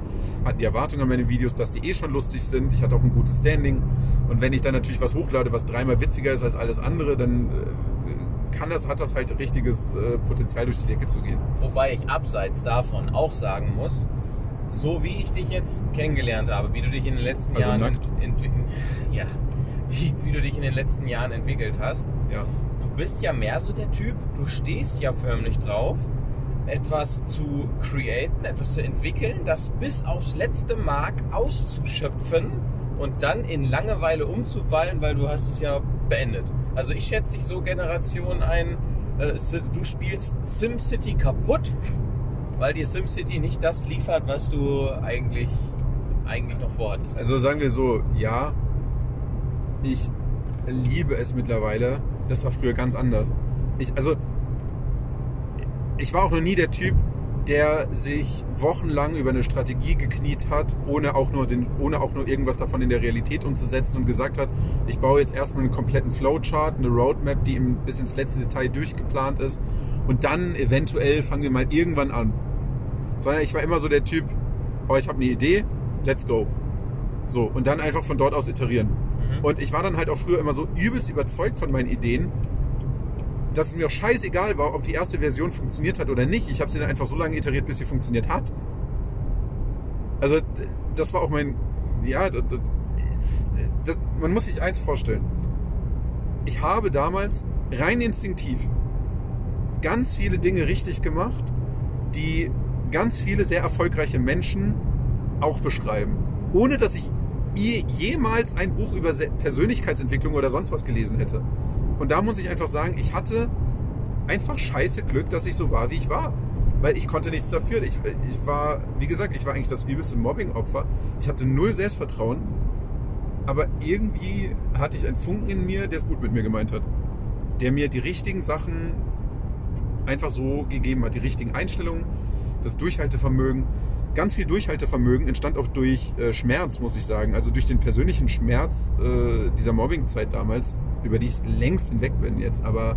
hatten die Erwartung an meine Videos, dass die eh schon lustig sind. Ich hatte auch ein gutes Standing. Und wenn ich dann natürlich was hochlade, was dreimal witziger ist als alles andere, dann äh, kann das, hat das halt richtiges äh, Potenzial, durch die Decke zu gehen. Wobei ich abseits davon auch sagen muss, so wie ich dich jetzt kennengelernt habe, wie du dich in den letzten Also Jahren ent- [laughs] ja, wie, wie du dich in den letzten Jahren entwickelt hast, Ja. du bist ja mehr so der Typ, du stehst ja förmlich drauf, etwas zu createn, etwas zu entwickeln, das bis aufs letzte Mark auszuschöpfen und dann in Langeweile umzufallen, weil du hast es ja beendet. Also ich schätze dich so Generation ein, äh, du spielst SimCity kaputt, weil dir SimCity nicht das liefert, was du eigentlich, eigentlich noch vorhattest. Also sagen wir so, ja, ich liebe es mittlerweile. Das war früher ganz anders. Ich, also, ich war auch noch nie der Typ, der sich wochenlang über eine Strategie gekniet hat, ohne auch nur, den, ohne auch nur irgendwas davon in der Realität umzusetzen und gesagt hat, ich baue jetzt erstmal einen kompletten Flowchart, eine Roadmap, die bis ins letzte Detail durchgeplant ist und dann eventuell fangen wir mal irgendwann an. Sondern ich war immer so der Typ, oh, ich habe eine Idee, let's go. So, und dann einfach von dort aus iterieren. Mhm. Und ich war dann halt auch früher immer so übelst überzeugt von meinen Ideen, dass es mir auch scheißegal war, ob die erste Version funktioniert hat oder nicht. Ich habe sie dann einfach so lange iteriert, bis sie funktioniert hat. Also, das war auch mein. Ja, das, das, man muss sich eins vorstellen. Ich habe damals rein instinktiv ganz viele Dinge richtig gemacht, die ganz viele sehr erfolgreiche Menschen auch beschreiben. Ohne dass ich je- jemals ein Buch über Se- Persönlichkeitsentwicklung oder sonst was gelesen hätte. Und da muss ich einfach sagen, ich hatte einfach scheiße Glück, dass ich so war, wie ich war. Weil ich konnte nichts dafür. Ich, ich war, wie gesagt, ich war eigentlich das übelste Mobbing-Opfer. Ich hatte null Selbstvertrauen. aber irgendwie hatte ich einen Funken in mir, der es gut mit mir gemeint hat. Der mir die richtigen Sachen einfach so gegeben hat, die richtigen Einstellungen, das Durchhaltevermögen. Ganz viel Durchhaltevermögen entstand auch durch äh, Schmerz, muss ich sagen. Also durch den persönlichen Schmerz äh, dieser Mobbingzeit damals, über die ich längst hinweg bin jetzt. Aber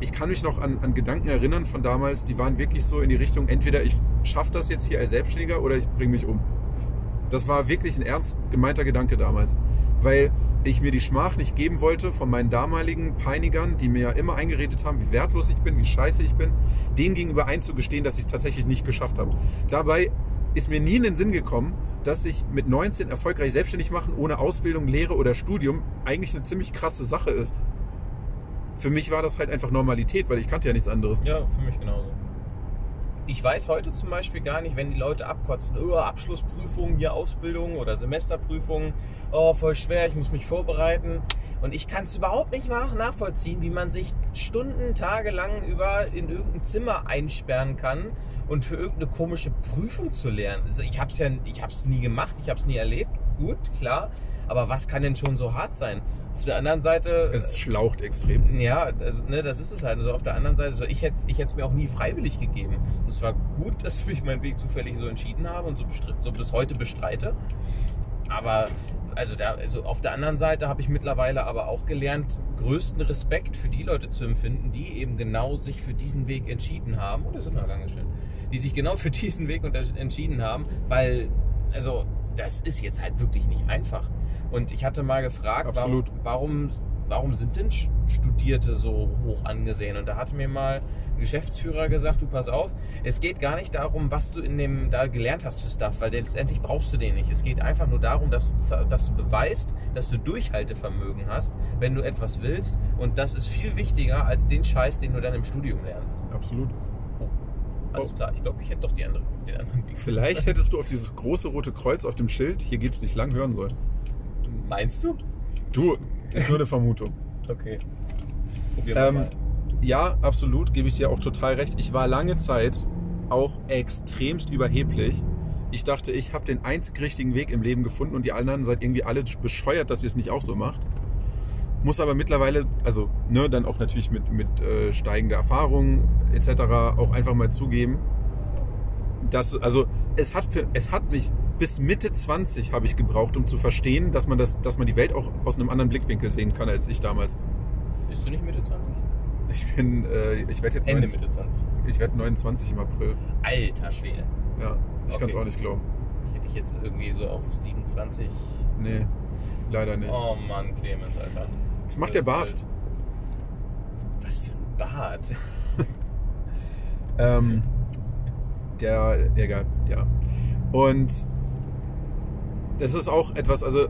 ich kann mich noch an, an Gedanken erinnern von damals, die waren wirklich so in die Richtung, entweder ich schaffe das jetzt hier als Selbstständiger oder ich bringe mich um. Das war wirklich ein ernst gemeinter Gedanke damals, weil ich mir die Schmach nicht geben wollte von meinen damaligen Peinigern, die mir ja immer eingeredet haben, wie wertlos ich bin, wie scheiße ich bin, denen gegenüber einzugestehen, dass ich es tatsächlich nicht geschafft habe. Dabei ist mir nie in den Sinn gekommen, dass ich mit 19 erfolgreich selbstständig machen, ohne Ausbildung, Lehre oder Studium, eigentlich eine ziemlich krasse Sache ist. Für mich war das halt einfach Normalität, weil ich kannte ja nichts anderes. Ja, für mich genauso. Ich weiß heute zum Beispiel gar nicht, wenn die Leute abkotzen, oh, Abschlussprüfungen, hier Ausbildung oder Semesterprüfungen, oh, voll schwer, ich muss mich vorbereiten. Und ich kann es überhaupt nicht nachvollziehen, wie man sich Stunden, Tage lang über in irgendein Zimmer einsperren kann und für irgendeine komische Prüfung zu lernen. Also ich habe es ja, ich habe es nie gemacht, ich habe es nie erlebt. Gut, klar. Aber was kann denn schon so hart sein? Auf der anderen Seite. Es schlaucht extrem. Ja, also, ne, das ist es halt. Also auf der anderen Seite, so, ich hätte ich es mir auch nie freiwillig gegeben. Und es war gut, [laughs] dass ich meinen Weg zufällig so entschieden habe und so, so bis heute bestreite. Aber also, da, also auf der anderen Seite habe ich mittlerweile aber auch gelernt, größten Respekt für die Leute zu empfinden, die eben genau sich für diesen Weg entschieden haben. Oh, das ist immer ganz schön. Die sich genau für diesen Weg entschieden haben, weil, also das ist jetzt halt wirklich nicht einfach. Und ich hatte mal gefragt, warum, warum, warum sind denn Studierte so hoch angesehen? Und da hatte mir mal ein Geschäftsführer gesagt, du pass auf, es geht gar nicht darum, was du in dem da gelernt hast für Stuff, weil letztendlich brauchst du den nicht. Es geht einfach nur darum, dass du, dass du beweist, dass du Durchhaltevermögen hast, wenn du etwas willst. Und das ist viel wichtiger als den Scheiß, den du dann im Studium lernst. Absolut. Alles klar, ich glaube, ich hätte doch die andere, den anderen Weg. Vielleicht hättest du auf dieses große rote Kreuz auf dem Schild, hier geht's nicht lang, hören sollen. Meinst du? Du, ist nur eine Vermutung. [laughs] Okay. Ähm, ja, absolut, gebe ich dir auch total recht. Ich war lange Zeit auch extremst überheblich. Ich dachte, ich habe den einzig richtigen Weg im Leben gefunden und die anderen seid irgendwie alle bescheuert, dass ihr es nicht auch so macht. Muss aber mittlerweile, also ne, dann auch natürlich mit, mit äh, steigender Erfahrung etc. auch einfach mal zugeben, dass, also es hat, für, es hat mich bis Mitte 20 habe ich gebraucht, um zu verstehen, dass man, das, dass man die Welt auch aus einem anderen Blickwinkel sehen kann als ich damals. Bist du nicht Mitte 20? Ich bin, äh, ich werde jetzt Ende 19, Mitte 20. Ich werde 29 im April. Alter Schwede. Ja, ich okay. kann es auch nicht glauben. Ich hätte dich jetzt irgendwie so auf 27. Nee, leider nicht. Oh Mann, Clemens, Alter. Was macht der Bart? Was für ein Bart? [laughs] ähm, der, egal, ja. Und das ist auch etwas, also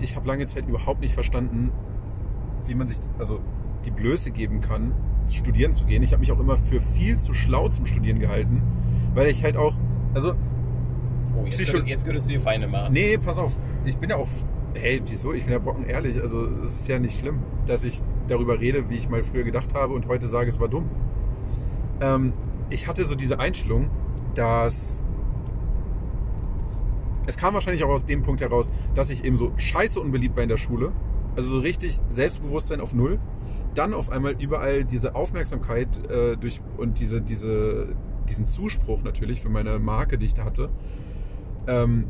ich habe lange Zeit überhaupt nicht verstanden, wie man sich, also die Blöße geben kann, studieren zu gehen. Ich habe mich auch immer für viel zu schlau zum Studieren gehalten, weil ich halt auch, also Oh, jetzt, Psycho jetzt könntest du die Feinde machen. Nee, pass auf. Ich bin ja auch hey, wieso? Ich bin ja brocken ehrlich. Also es ist ja nicht schlimm, dass ich darüber rede, wie ich mal früher gedacht habe und heute sage, es war dumm. Ähm, ich hatte so diese Einstellung, dass es kam wahrscheinlich auch aus dem Punkt heraus, dass ich eben so scheiße unbeliebt war in der Schule. Also so richtig Selbstbewusstsein auf Null. Dann auf einmal überall diese Aufmerksamkeit äh, durch, und diese, diese, diesen Zuspruch natürlich für meine Marke, die ich da hatte. Ähm,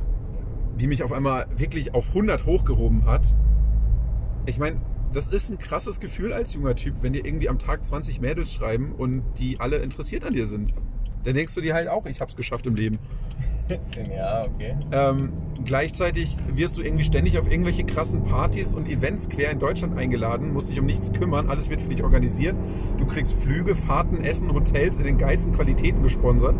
die mich auf einmal wirklich auf 100 hochgehoben hat. Ich meine, das ist ein krasses Gefühl als junger Typ, wenn dir irgendwie am Tag 20 Mädels schreiben und die alle interessiert an dir sind. Dann denkst du dir halt auch, ich hab's geschafft im Leben. Ja, okay. Ähm, gleichzeitig wirst du irgendwie ständig auf irgendwelche krassen Partys und Events quer in Deutschland eingeladen, musst dich um nichts kümmern, alles wird für dich organisiert. Du kriegst Flüge, Fahrten, Essen, Hotels in den geilsten Qualitäten gesponsert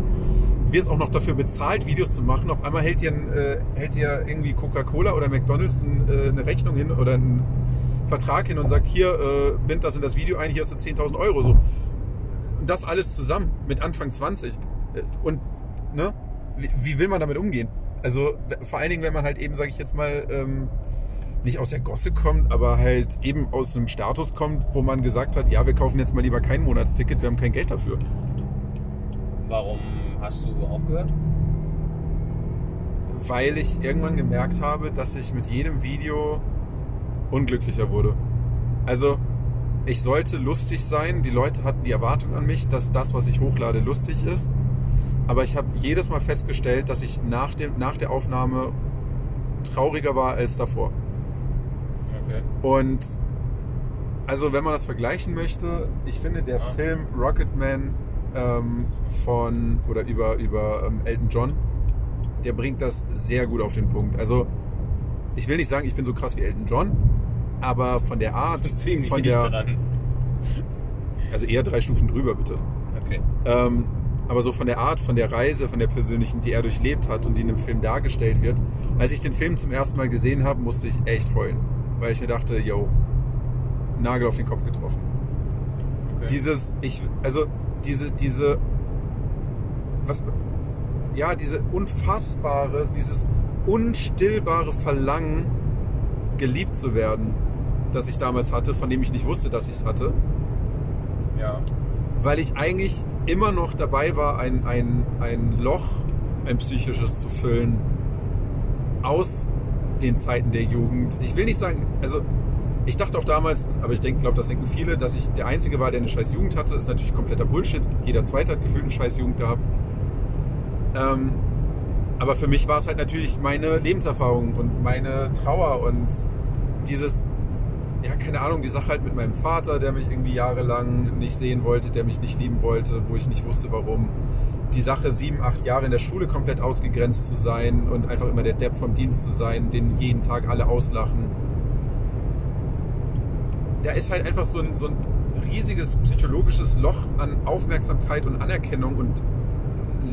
wirst auch noch dafür bezahlt, Videos zu machen. Auf einmal hält dir, äh, hält dir irgendwie Coca-Cola oder McDonalds ein, äh, eine Rechnung hin oder einen Vertrag hin und sagt, hier, äh, bind das in das Video ein, hier hast du 10.000 Euro. So. Und das alles zusammen mit Anfang 20. Äh, und ne? Wie, wie, will man damit umgehen? Also vor allen Dingen, wenn man halt eben, sage ich jetzt mal, ähm, nicht aus der Gosse kommt, aber halt eben aus einem Status kommt, wo man gesagt hat, ja, wir kaufen jetzt mal lieber kein Monatsticket, wir haben kein Geld dafür. Warum hast du aufgehört? weil ich irgendwann gemerkt habe, dass ich mit jedem Video unglücklicher wurde. Also ich sollte lustig sein. Die Leute hatten die Erwartung an mich, dass das, was ich hochlade, lustig ist. Aber ich habe jedes Mal festgestellt, dass ich nach, dem, nach der Aufnahme trauriger war als davor. Okay. Und also wenn man das vergleichen möchte, ich finde der Ah. Film Rocketman ähm, von oder über, über ähm, Elton John, der bringt das sehr gut auf den Punkt. Also ich will nicht sagen, ich bin so krass wie Elton John, aber von der Art, [laughs] Ziemlich von der, dran. also eher drei Stufen drüber bitte. Okay. Ähm, aber so von der Art, von der Reise, von der persönlichen, die er durchlebt hat und die in dem Film dargestellt wird. Als ich den Film zum ersten Mal gesehen habe, musste ich echt heulen. Weil ich mir dachte, yo, Nagel auf den Kopf getroffen. okay. Dieses, ich, also diese, diese, was, ja, diese unfassbare, dieses unstillbare Verlangen, geliebt zu werden, das ich damals hatte, von dem ich nicht wusste, dass ich es hatte ja. weil ich eigentlich immer noch dabei war, ein, ein, ein Loch, ein psychisches zu füllen aus den Zeiten der Jugend. Ich will nicht sagen, also ich dachte auch damals, aber ich denke, glaube, das denken viele, dass ich der Einzige war, der eine scheiß Jugend hatte. Ist natürlich kompletter Bullshit. Jeder Zweite hat gefühlt eine scheiß Jugend gehabt. Ähm, aber für mich war es halt natürlich meine Lebenserfahrung und meine Trauer und dieses, ja, keine Ahnung, die Sache halt mit meinem Vater, der mich irgendwie jahrelang nicht sehen wollte, der mich nicht lieben wollte, wo ich nicht wusste, warum. Die Sache, sieben, acht Jahre in der Schule komplett ausgegrenzt zu sein und einfach immer der Depp vom Dienst zu sein, den jeden Tag alle auslachen. Da ist halt einfach so ein, so ein riesiges psychologisches Loch an Aufmerksamkeit und Anerkennung und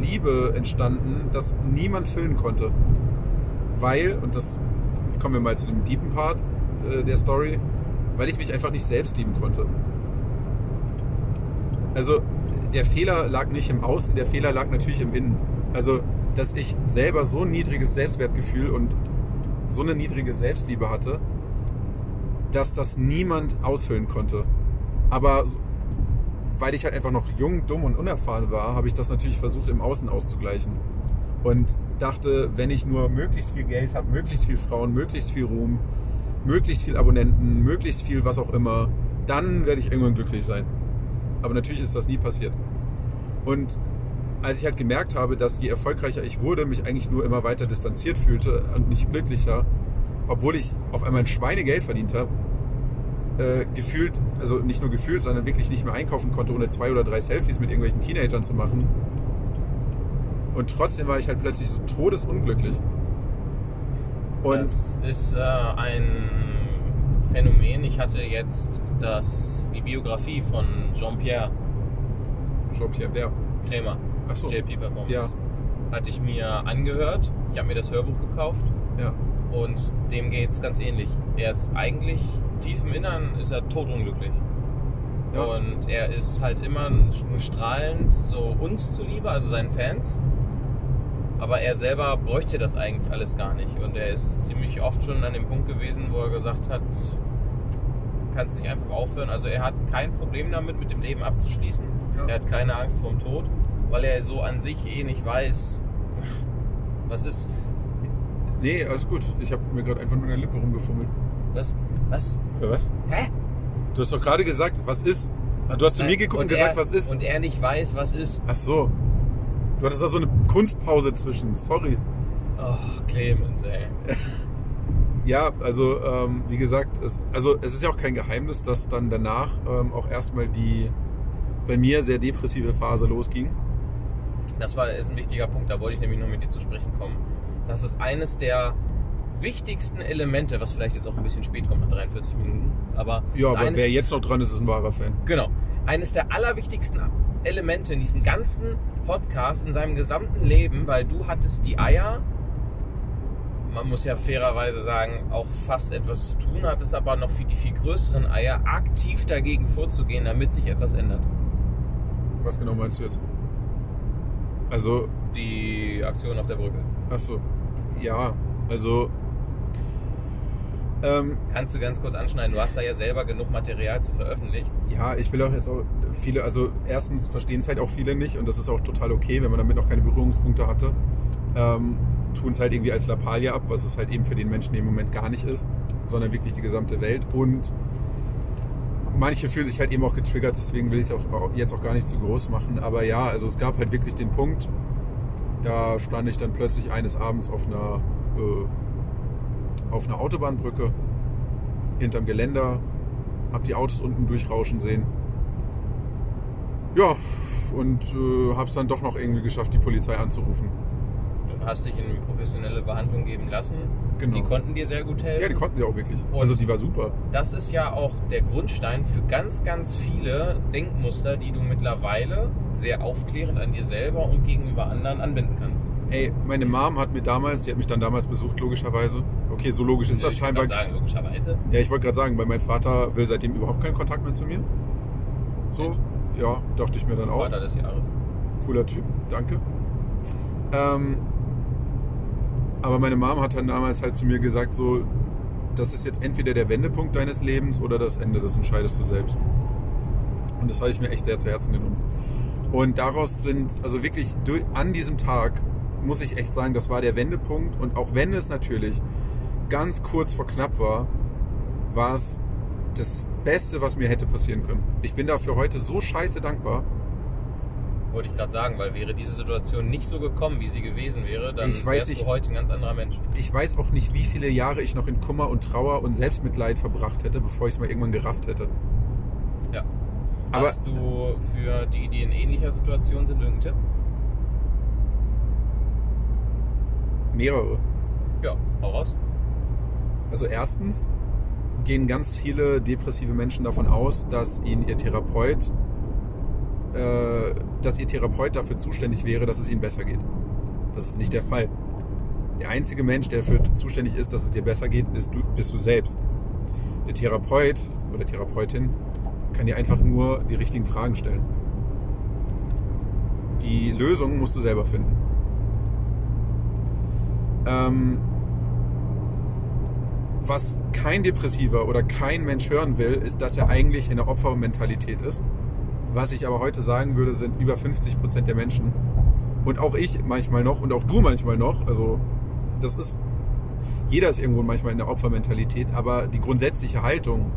Liebe entstanden, das niemand füllen konnte. Weil, und das, jetzt kommen wir mal zu dem deepen Part äh, der Story, weil ich mich einfach nicht selbst lieben konnte. Also der Fehler lag nicht im Außen, der Fehler lag natürlich im Innen. Also, dass ich selber so ein niedriges Selbstwertgefühl und so eine niedrige Selbstliebe hatte, dass das niemand ausfüllen konnte. Aber weil ich halt einfach noch jung, dumm und unerfahren war, habe ich das natürlich versucht im Außen auszugleichen. Und dachte, wenn ich nur möglichst viel Geld habe, möglichst viel Frauen, möglichst viel Ruhm, möglichst viel Abonnenten, möglichst viel was auch immer, dann werde ich irgendwann glücklich sein. Aber natürlich ist das nie passiert. Und als ich halt gemerkt habe, dass je erfolgreicher ich wurde, mich eigentlich nur immer weiter distanziert fühlte und nicht glücklicher, obwohl ich auf einmal ein Schweinegeld verdient habe, äh, gefühlt, also nicht nur gefühlt, sondern wirklich nicht mehr einkaufen konnte, ohne zwei oder drei Selfies mit irgendwelchen Teenagern zu machen. Und trotzdem war ich halt plötzlich so todesunglücklich. Und das ist äh, ein Phänomen. Ich hatte jetzt das, die Biografie von Jean-Pierre Jean-Pierre, wer? Krämer, Achso, JP Performance. Ja. Hatte ich mir angehört. Ich habe mir das Hörbuch gekauft ja. und dem geht es ganz ähnlich. Er ist eigentlich tief im Innern ist er totunglücklich. Ja. Und er ist halt immer nur strahlend, so uns zuliebe, also seinen Fans. Aber er selber bräuchte das eigentlich alles gar nicht. Und er ist ziemlich oft schon an dem Punkt gewesen, wo er gesagt hat, kannst nicht einfach aufhören. Also er hat kein Problem damit, mit dem Leben abzuschließen. Ja. Er hat keine Angst vorm Tod, weil er so an sich eh nicht weiß, [laughs] was ist. Nee, alles gut. Ich habe mir gerade einfach nur in der Lippe rumgefummelt. Was? Was? Ja, was? Hä? Du hast doch gerade gesagt, was ist? Ah, Du hast zu mir geguckt und, gesagt, er, was ist. Und er nicht weiß, was ist. Ach so. Du hattest da so eine Kunstpause zwischen. Sorry. Oh, Clemens, ey. [laughs] Ja, also ähm, wie gesagt, es, also es ist ja auch kein Geheimnis, dass dann danach ähm, auch erstmal die bei mir sehr depressive Phase losging. Das war, ist ein wichtiger Punkt, da wollte ich nämlich noch mit dir zu sprechen kommen. Das ist eines der wichtigsten Elemente, was vielleicht jetzt auch ein bisschen spät kommt, nach 43 Minuten. Aber Ja, aber wer jetzt noch dran ist, ist ein wahrer Fan. Genau. Eines der allerwichtigsten Elemente in diesem ganzen Podcast, in seinem gesamten Leben, weil du hattest die Eier, man muss ja fairerweise sagen, auch fast etwas zu tun, hattest aber noch viel, die viel größeren Eier, aktiv dagegen vorzugehen, damit sich etwas ändert. Was genau meinst du jetzt? Also, Die Aktion auf der Brücke. ach so. Ja, also ähm, Kannst du ganz kurz anschneiden, du hast da ja selber genug Material zu veröffentlichen. Ja, ich will auch jetzt auch viele, also erstens verstehen es halt auch viele nicht und das ist auch total okay, wenn man damit noch keine Berührungspunkte hatte. Ähm, tun es halt irgendwie als Lappalie ab, was es halt eben für den Menschen im Moment gar nicht ist, sondern wirklich die gesamte Welt. Und manche fühlen sich halt eben auch getriggert, deswegen will ich es auch jetzt auch gar nicht zu groß machen. Aber ja, also es gab halt wirklich den Punkt, da stand ich dann plötzlich eines Abends auf einer, äh, auf einer Autobahnbrücke hinterm Geländer, hab die Autos unten durchrauschen sehen. Ja, und äh, hab's dann doch noch irgendwie geschafft, die Polizei anzurufen. Du hast dich in professionelle Behandlung geben lassen. Genau. Die konnten dir sehr gut helfen. Ja, die konnten sie auch wirklich. Und- Also die war super. Das ist ja auch der Grundstein für ganz, ganz viele Denkmuster, die du mittlerweile sehr aufklärend an dir selber und gegenüber anderen anwenden kannst. Ey, meine Mom hat mir damals, die hat mich dann damals besucht, logischerweise. Okay, so logisch ist das ich wollte scheinbar. gerade sagen, logischerweise. Ja, ich wollte gerade sagen, weil mein Vater will seitdem überhaupt keinen Kontakt mehr zu mir. So, ja, dachte ich mir dann auch. Vater des Jahres. Cooler Typ, danke. Ähm, aber meine Mom hat dann damals halt zu mir gesagt, so, das ist jetzt entweder der Wendepunkt deines Lebens oder das Ende, das entscheidest du selbst. Und das habe ich mir echt sehr zu Herzen genommen. Und daraus sind, also wirklich an diesem Tag, muss ich echt sagen, das war der Wendepunkt. Und auch wenn es natürlich ganz kurz vor knapp war, war es das Beste, was mir hätte passieren können. Ich bin dafür heute so scheiße dankbar. Wollte ich gerade sagen, weil wäre diese Situation nicht so gekommen, wie sie gewesen wäre, dann Ich weiß wärst nicht- du heute ein ganz anderer Mensch. ich weiß auch nicht, wie viele Jahre ich noch in Kummer und Trauer und Selbstmitleid verbracht hätte, bevor ich es mal irgendwann gerafft hätte. Ja. Aber- Hast du für die, die in ähnlicher Situation sind, irgendeinen Tipp? Mehrere. Ja, hau raus. Also erstens gehen ganz viele depressive Menschen davon aus, dass ihnen ihr Therapeut, äh, dass ihr Therapeut dafür zuständig wäre, dass es ihnen besser geht. Das ist nicht der Fall. Der einzige Mensch, der dafür zuständig ist, dass es dir besser geht, ist du, bist du selbst. Der Therapeut oder Therapeutin kann dir einfach nur die richtigen Fragen stellen. Die Lösung musst du selber finden. Ähm, was kein Depressiver oder kein Mensch hören will, ist, dass er eigentlich in der Opfermentalität ist. Was ich aber heute sagen würde, sind über 50 Prozent der Menschen. Und auch ich manchmal noch und auch du manchmal noch. Also, das ist. Jeder ist irgendwo manchmal in der Opfermentalität, aber die grundsätzliche Haltung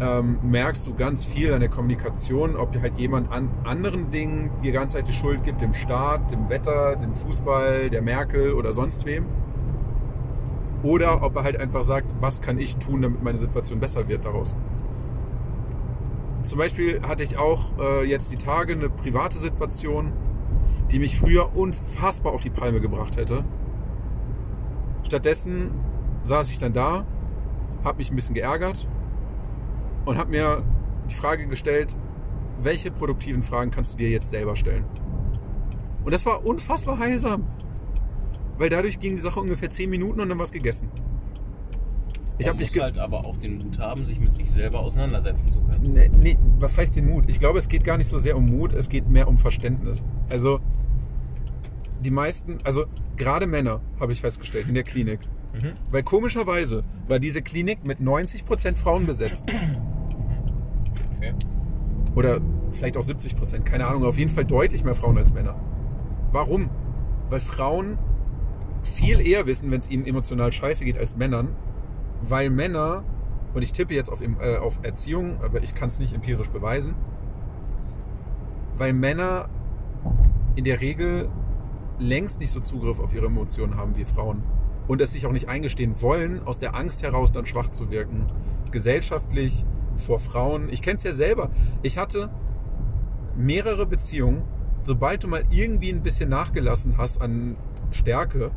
ähm, merkst du ganz viel an der Kommunikation, ob dir halt jemand an anderen Dingen die ganze Zeit die Schuld gibt, dem Staat, dem Wetter, dem Fußball, der Merkel oder sonst wem. Oder ob er halt einfach sagt, was kann ich tun, damit meine Situation besser wird daraus. Zum Beispiel hatte ich auch äh, jetzt die Tage eine private Situation, die mich früher unfassbar auf die Palme gebracht hätte. Stattdessen saß ich dann da, habe mich ein bisschen geärgert und habe mir die Frage gestellt, welche produktiven Fragen kannst du dir jetzt selber stellen? Und das war unfassbar heilsam. Weil dadurch ging die Sache ungefähr 10 Minuten und dann war es gegessen. Ich habe ge halt aber auch den Mut haben, sich mit sich selber auseinandersetzen zu können. Nee, nee, was heißt den Mut? Ich glaube, es geht gar nicht so sehr um Mut, es geht mehr um Verständnis. Also, die meisten, also gerade Männer, habe ich festgestellt, in der Klinik. Mhm. Weil komischerweise war diese Klinik mit 90% Frauen besetzt. Okay. Oder vielleicht auch 70%, keine Ahnung, auf jeden Fall deutlich mehr Frauen als Männer. Warum? Weil Frauen viel eher wissen, wenn es ihnen emotional scheiße geht, als Männern. Weil Männer, und ich tippe jetzt auf, äh, auf Erziehung, aber ich kann es nicht empirisch beweisen, weil Männer in der Regel längst nicht so Zugriff auf ihre Emotionen haben wie Frauen. Und es sich auch nicht eingestehen wollen, aus der Angst heraus dann schwach zu wirken. Gesellschaftlich, vor Frauen. Ich kenne es ja selber. Ich hatte mehrere Beziehungen. Sobald du mal irgendwie ein bisschen nachgelassen hast an Stärke,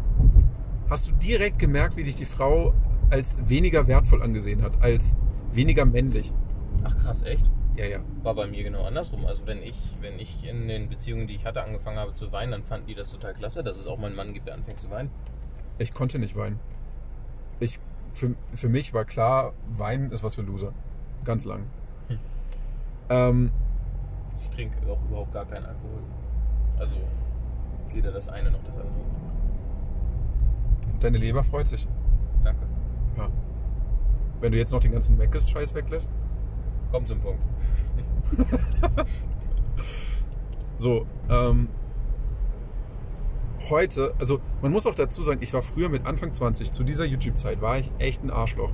hast du direkt gemerkt, wie dich die Frau als weniger wertvoll angesehen hat, als weniger männlich. Ach krass, echt? Ja, ja. War bei mir genau andersrum. Also wenn ich, wenn ich in den Beziehungen, die ich hatte, angefangen habe zu weinen, dann fanden die das total klasse, dass es auch mal einen Mann gibt, der anfängt zu weinen. Ich konnte nicht weinen. Ich, für, für mich war klar, Weinen ist was für Loser. Ganz lang. Hm. Ähm, Ich trinke auch überhaupt gar keinen Alkohol. Also weder das eine noch das andere. Deine Leber freut sich. Danke. Ja. Wenn du jetzt noch den ganzen Meckes-Scheiß weglässt. Komm zum Punkt. [laughs] So, ähm, heute, also man muss auch dazu sagen, ich war früher mit Anfang 20, zu dieser YouTube-Zeit war ich echt ein Arschloch.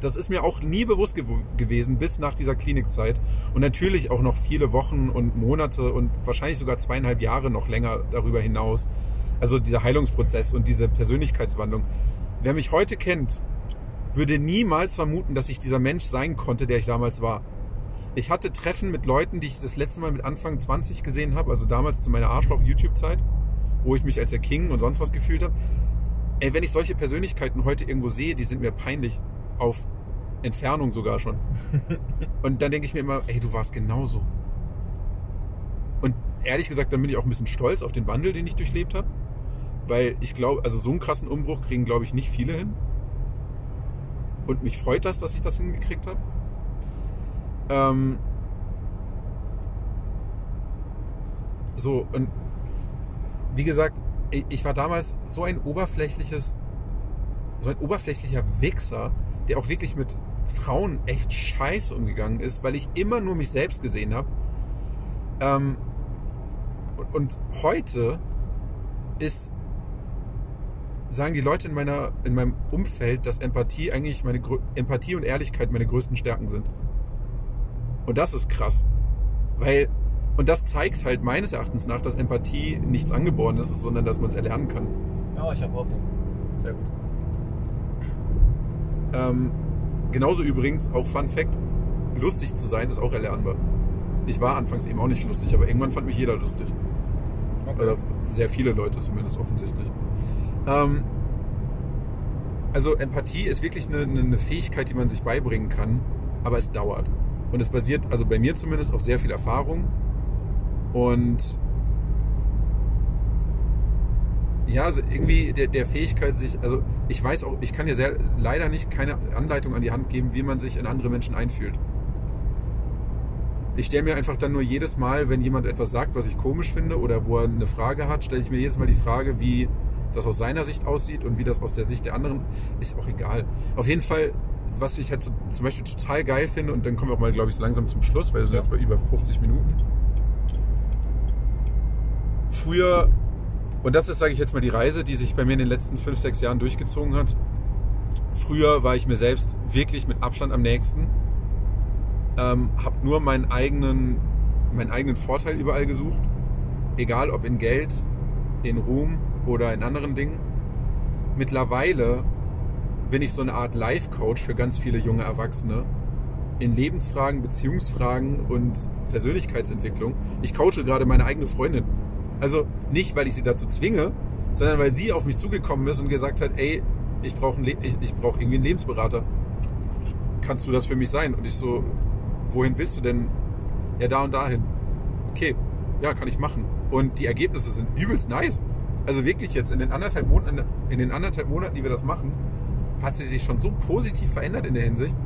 Das ist mir auch nie bewusst gew gewesen bis nach dieser Klinikzeit und natürlich auch noch viele Wochen und Monate und wahrscheinlich sogar zweieinhalb Jahre noch länger darüber hinaus. Also dieser Heilungsprozess und diese Persönlichkeitswandlung. Wer mich heute kennt, würde niemals vermuten, dass ich dieser Mensch sein konnte, der ich damals war. Ich hatte Treffen mit Leuten, die ich das letzte Mal mit Anfang 20 gesehen habe, also damals zu meiner Arschloch-YouTube-Zeit, wo ich mich als der King und sonst was gefühlt habe. Ey, wenn ich solche Persönlichkeiten heute irgendwo sehe, die sind mir peinlich. Auf Entfernung sogar schon. [laughs] Und dann denke ich mir immer, ey, du warst genauso. Und ehrlich gesagt, dann bin ich auch ein bisschen stolz auf den Wandel, den ich durchlebt habe. Weil ich glaube, also so einen krassen Umbruch kriegen, glaube ich, nicht viele hin. Und mich freut das, dass ich das hingekriegt habe. Ähm so, und wie gesagt, ich war damals so ein oberflächliches, so ein oberflächlicher Wichser, der auch wirklich mit Frauen echt scheiße umgegangen ist, weil ich immer nur mich selbst gesehen habe. Ähm und heute ist sagen die Leute in, meiner, in meinem Umfeld, dass Empathie eigentlich meine Empathie und Ehrlichkeit meine größten Stärken sind. Und das ist krass. Weil, und das zeigt halt meines Erachtens nach, dass Empathie nichts Angeborenes ist, sondern dass man es erlernen kann. Ja, ich habe Hoffnung. Sehr gut. Ähm, genauso übrigens, auch Fun Fact, lustig zu sein ist auch erlernbar. Ich war anfangs eben auch nicht lustig, aber irgendwann fand mich jeder lustig. Okay. Oder sehr viele Leute zumindest offensichtlich. Ähm, also Empathie ist wirklich eine, eine Fähigkeit, die man sich beibringen kann, aber es dauert. Und es basiert, also bei mir zumindest, auf sehr viel Erfahrung. Und ja, also irgendwie der, der Fähigkeit, sich, also ich weiß auch, ich kann sehr, leider nicht keine Anleitung an die Hand geben, wie man sich in andere Menschen einfühlt. Ich stelle mir einfach dann nur jedes Mal, wenn jemand etwas sagt, was ich komisch finde oder wo er eine Frage hat, stelle ich mir jedes Mal die Frage, wie das aus seiner Sicht aussieht und wie das aus der Sicht der anderen, ist auch egal. Auf jeden Fall, was ich halt so, zum Beispiel total geil finde, und dann kommen wir auch mal, glaube ich, so langsam zum Schluss, weil wir sind ja. jetzt bei über 50 Minuten. Früher, und das ist, sage ich jetzt mal, die Reise, die sich bei mir in den letzten 5, 6 Jahren durchgezogen hat. Früher war ich mir selbst wirklich mit Abstand am nächsten. Ähm, habe nur meinen eigenen, meinen eigenen Vorteil überall gesucht. Egal ob in Geld, in Ruhm, oder in anderen Dingen. Mittlerweile bin ich so eine Art Life-Coach für ganz viele junge Erwachsene in Lebensfragen, Beziehungsfragen und Persönlichkeitsentwicklung. Ich coache gerade meine eigene Freundin. Also nicht, weil ich sie dazu zwinge, sondern weil sie auf mich zugekommen ist und gesagt hat, ey, ich brauche ich, ich brauch irgendwie einen Lebensberater. Kannst du das für mich sein? Und ich so, wohin willst du denn? Ja, da und dahin. Okay, ja, kann ich machen. Und die Ergebnisse sind übelst nice. Also wirklich jetzt in den anderthalb Monaten, in den anderthalb Monaten, die wir das machen, hat sie sich schon so positiv verändert in der Hinsicht.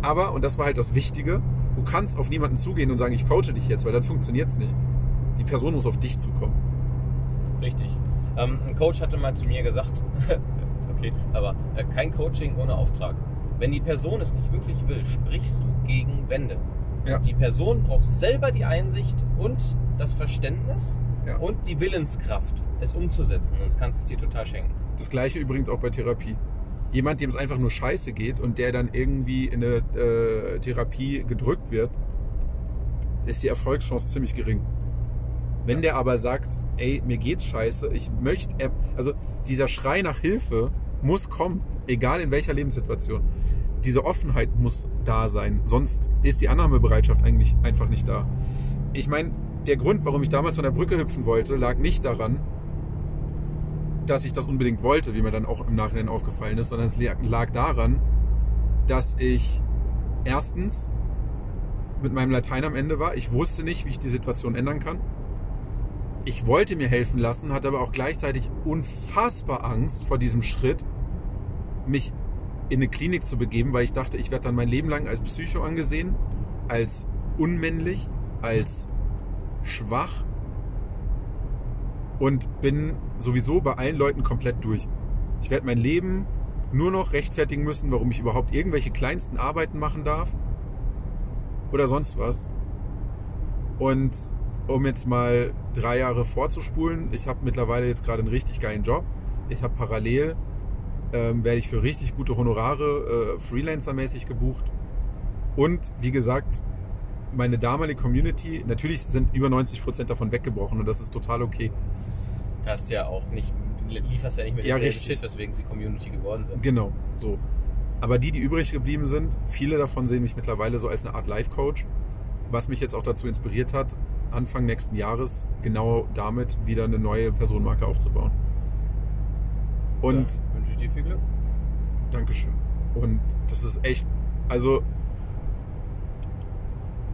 Aber, und das war halt das Wichtige, du kannst auf niemanden zugehen und sagen, ich coache dich jetzt, weil dann funktioniert es nicht. Die Person muss auf dich zukommen. Richtig. Ähm, ein Coach hatte mal zu mir gesagt, [laughs] okay, aber äh, kein Coaching ohne Auftrag. Wenn die Person es nicht wirklich will, sprichst du gegen Wände. Ja. Die Person braucht selber die Einsicht und das Verständnis, ja. und die Willenskraft, es umzusetzen. Sonst kannst du es dir total schenken. Das gleiche übrigens auch bei Therapie. Jemand, dem es einfach nur scheiße geht und der dann irgendwie in eine äh, Therapie gedrückt wird, ist die Erfolgschance ziemlich gering. Wenn ja. der aber sagt, ey, mir geht's scheiße, ich möchte, also dieser Schrei nach Hilfe muss kommen, egal in welcher Lebenssituation. Diese Offenheit muss da sein, sonst ist die Annahmebereitschaft eigentlich einfach nicht da. Ich meine, der Grund, warum ich damals von der Brücke hüpfen wollte, lag nicht daran, dass ich das unbedingt wollte, wie mir dann auch im Nachhinein aufgefallen ist, sondern es lag daran, dass ich erstens mit meinem Latein am Ende war. Ich wusste nicht, wie ich die Situation ändern kann. Ich wollte mir helfen lassen, hatte aber auch gleichzeitig unfassbar Angst vor diesem Schritt, mich in eine Klinik zu begeben, weil ich dachte, ich werde dann mein Leben lang als Psycho angesehen, als unmännlich, als schwach und bin sowieso bei allen Leuten komplett durch. Ich werde mein Leben nur noch rechtfertigen müssen, warum ich überhaupt irgendwelche kleinsten Arbeiten machen darf oder sonst was. Und um jetzt mal drei Jahre vorzuspulen, ich habe mittlerweile jetzt gerade einen richtig geilen Job. Ich habe parallel, ähm, werde ich für richtig gute Honorare äh, Freelancer-mäßig gebucht. Und wie gesagt, meine damalige Community, natürlich sind über 90% davon weggebrochen und das ist total okay. Hast ja auch nicht, lieferst ja nicht mit Ja, dem richtig. Shit, weswegen sie Community geworden sind. Genau, so. Aber die, die übrig geblieben sind, viele davon sehen mich mittlerweile so als eine Art Life-Coach, was mich jetzt auch dazu inspiriert hat, Anfang nächsten Jahres genau damit wieder eine neue Personenmarke aufzubauen. Und ja, wünsche ich dir viel Glück. Dankeschön. Und das ist echt, also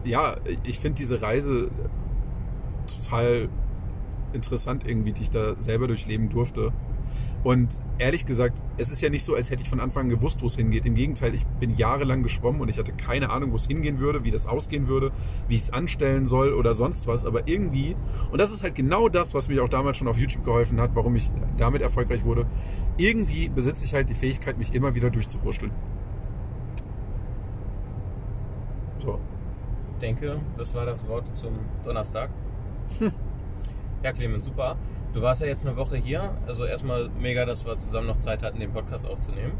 ja, ich finde diese Reise total interessant irgendwie, die ich da selber durchleben durfte. Und ehrlich gesagt, es ist ja nicht so, als hätte ich von Anfang an gewusst, wo es hingeht. Im Gegenteil, ich bin jahrelang geschwommen und ich hatte keine Ahnung, wo es hingehen würde, wie das ausgehen würde, wie ich es anstellen soll oder sonst was. Aber irgendwie, und das ist halt genau das, was mir auch damals schon auf YouTube geholfen hat, warum ich damit erfolgreich wurde. Irgendwie besitze ich halt die Fähigkeit, mich immer wieder durchzuwurschteln. So. Ich denke, das war das Wort zum Donnerstag. [laughs] Ja, Clemens, super. Du warst ja jetzt eine Woche hier. Also erstmal mega, dass wir zusammen noch Zeit hatten, den Podcast aufzunehmen.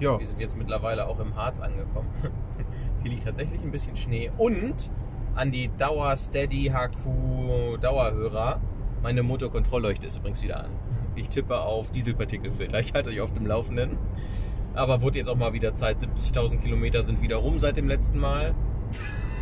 Ja. Wir sind jetzt mittlerweile auch im Harz angekommen. [laughs] Hier liegt tatsächlich ein bisschen Schnee. Und an die Dauer Steady HQ Dauerhörer, meine Motorkontrollleuchte ist übrigens wieder an. Ich tippe auf Dieselpartikelfilter. Ich halte euch auf dem Laufenden. Aber wurde jetzt auch mal wieder Zeit. 70.000 Kilometer sind wieder rum seit dem letzten Mal.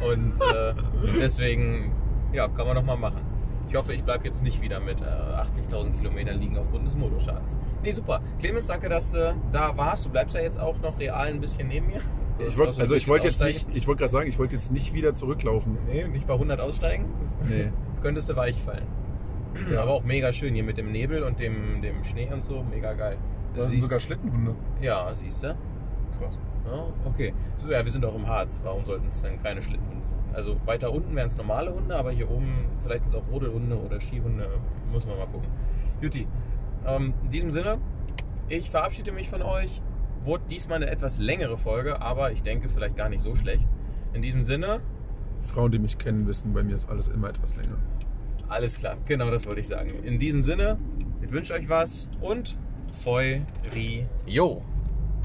Und äh, [laughs] deswegen, ja, kann man noch mal machen. Ich hoffe, ich bleibe jetzt nicht wieder mit äh, 80.000 Kilometern liegen aufgrund des Motorschadens. Nee, super. Clemens, danke, dass du da warst. Du bleibst ja jetzt auch noch real ein bisschen neben mir. Ich wollt, Also, ich wollte jetzt nicht, ich wollte gerade sagen, ich wollte jetzt nicht wieder zurücklaufen. Nee, nicht bei 100 aussteigen. Das Nee. [laughs] könntest du weich fallen. Ja. Aber auch mega schön hier mit dem Nebel und dem, dem Schnee und so. Mega geil. Das sind sogar Schlittenhunde. ja, siehst du? Krass. Ja, okay. So, ja, wir sind auch im Harz. Warum sollten es dann keine Schlittenhunde sein? Also weiter unten wären es normale Hunde, aber hier oben vielleicht sind es auch Rodelhunde oder Skihunde. Muss man mal gucken. Juti, ähm, in diesem Sinne, ich verabschiede mich von euch. Wurde diesmal eine etwas längere Folge, aber ich denke vielleicht gar nicht so schlecht. In diesem Sinne, Frauen, die mich kennen, wissen, bei mir ist alles immer etwas länger. alles klar. Genau das wollte ich sagen. In diesem Sinne, ich wünsche euch was und Feu, Ri, Jo.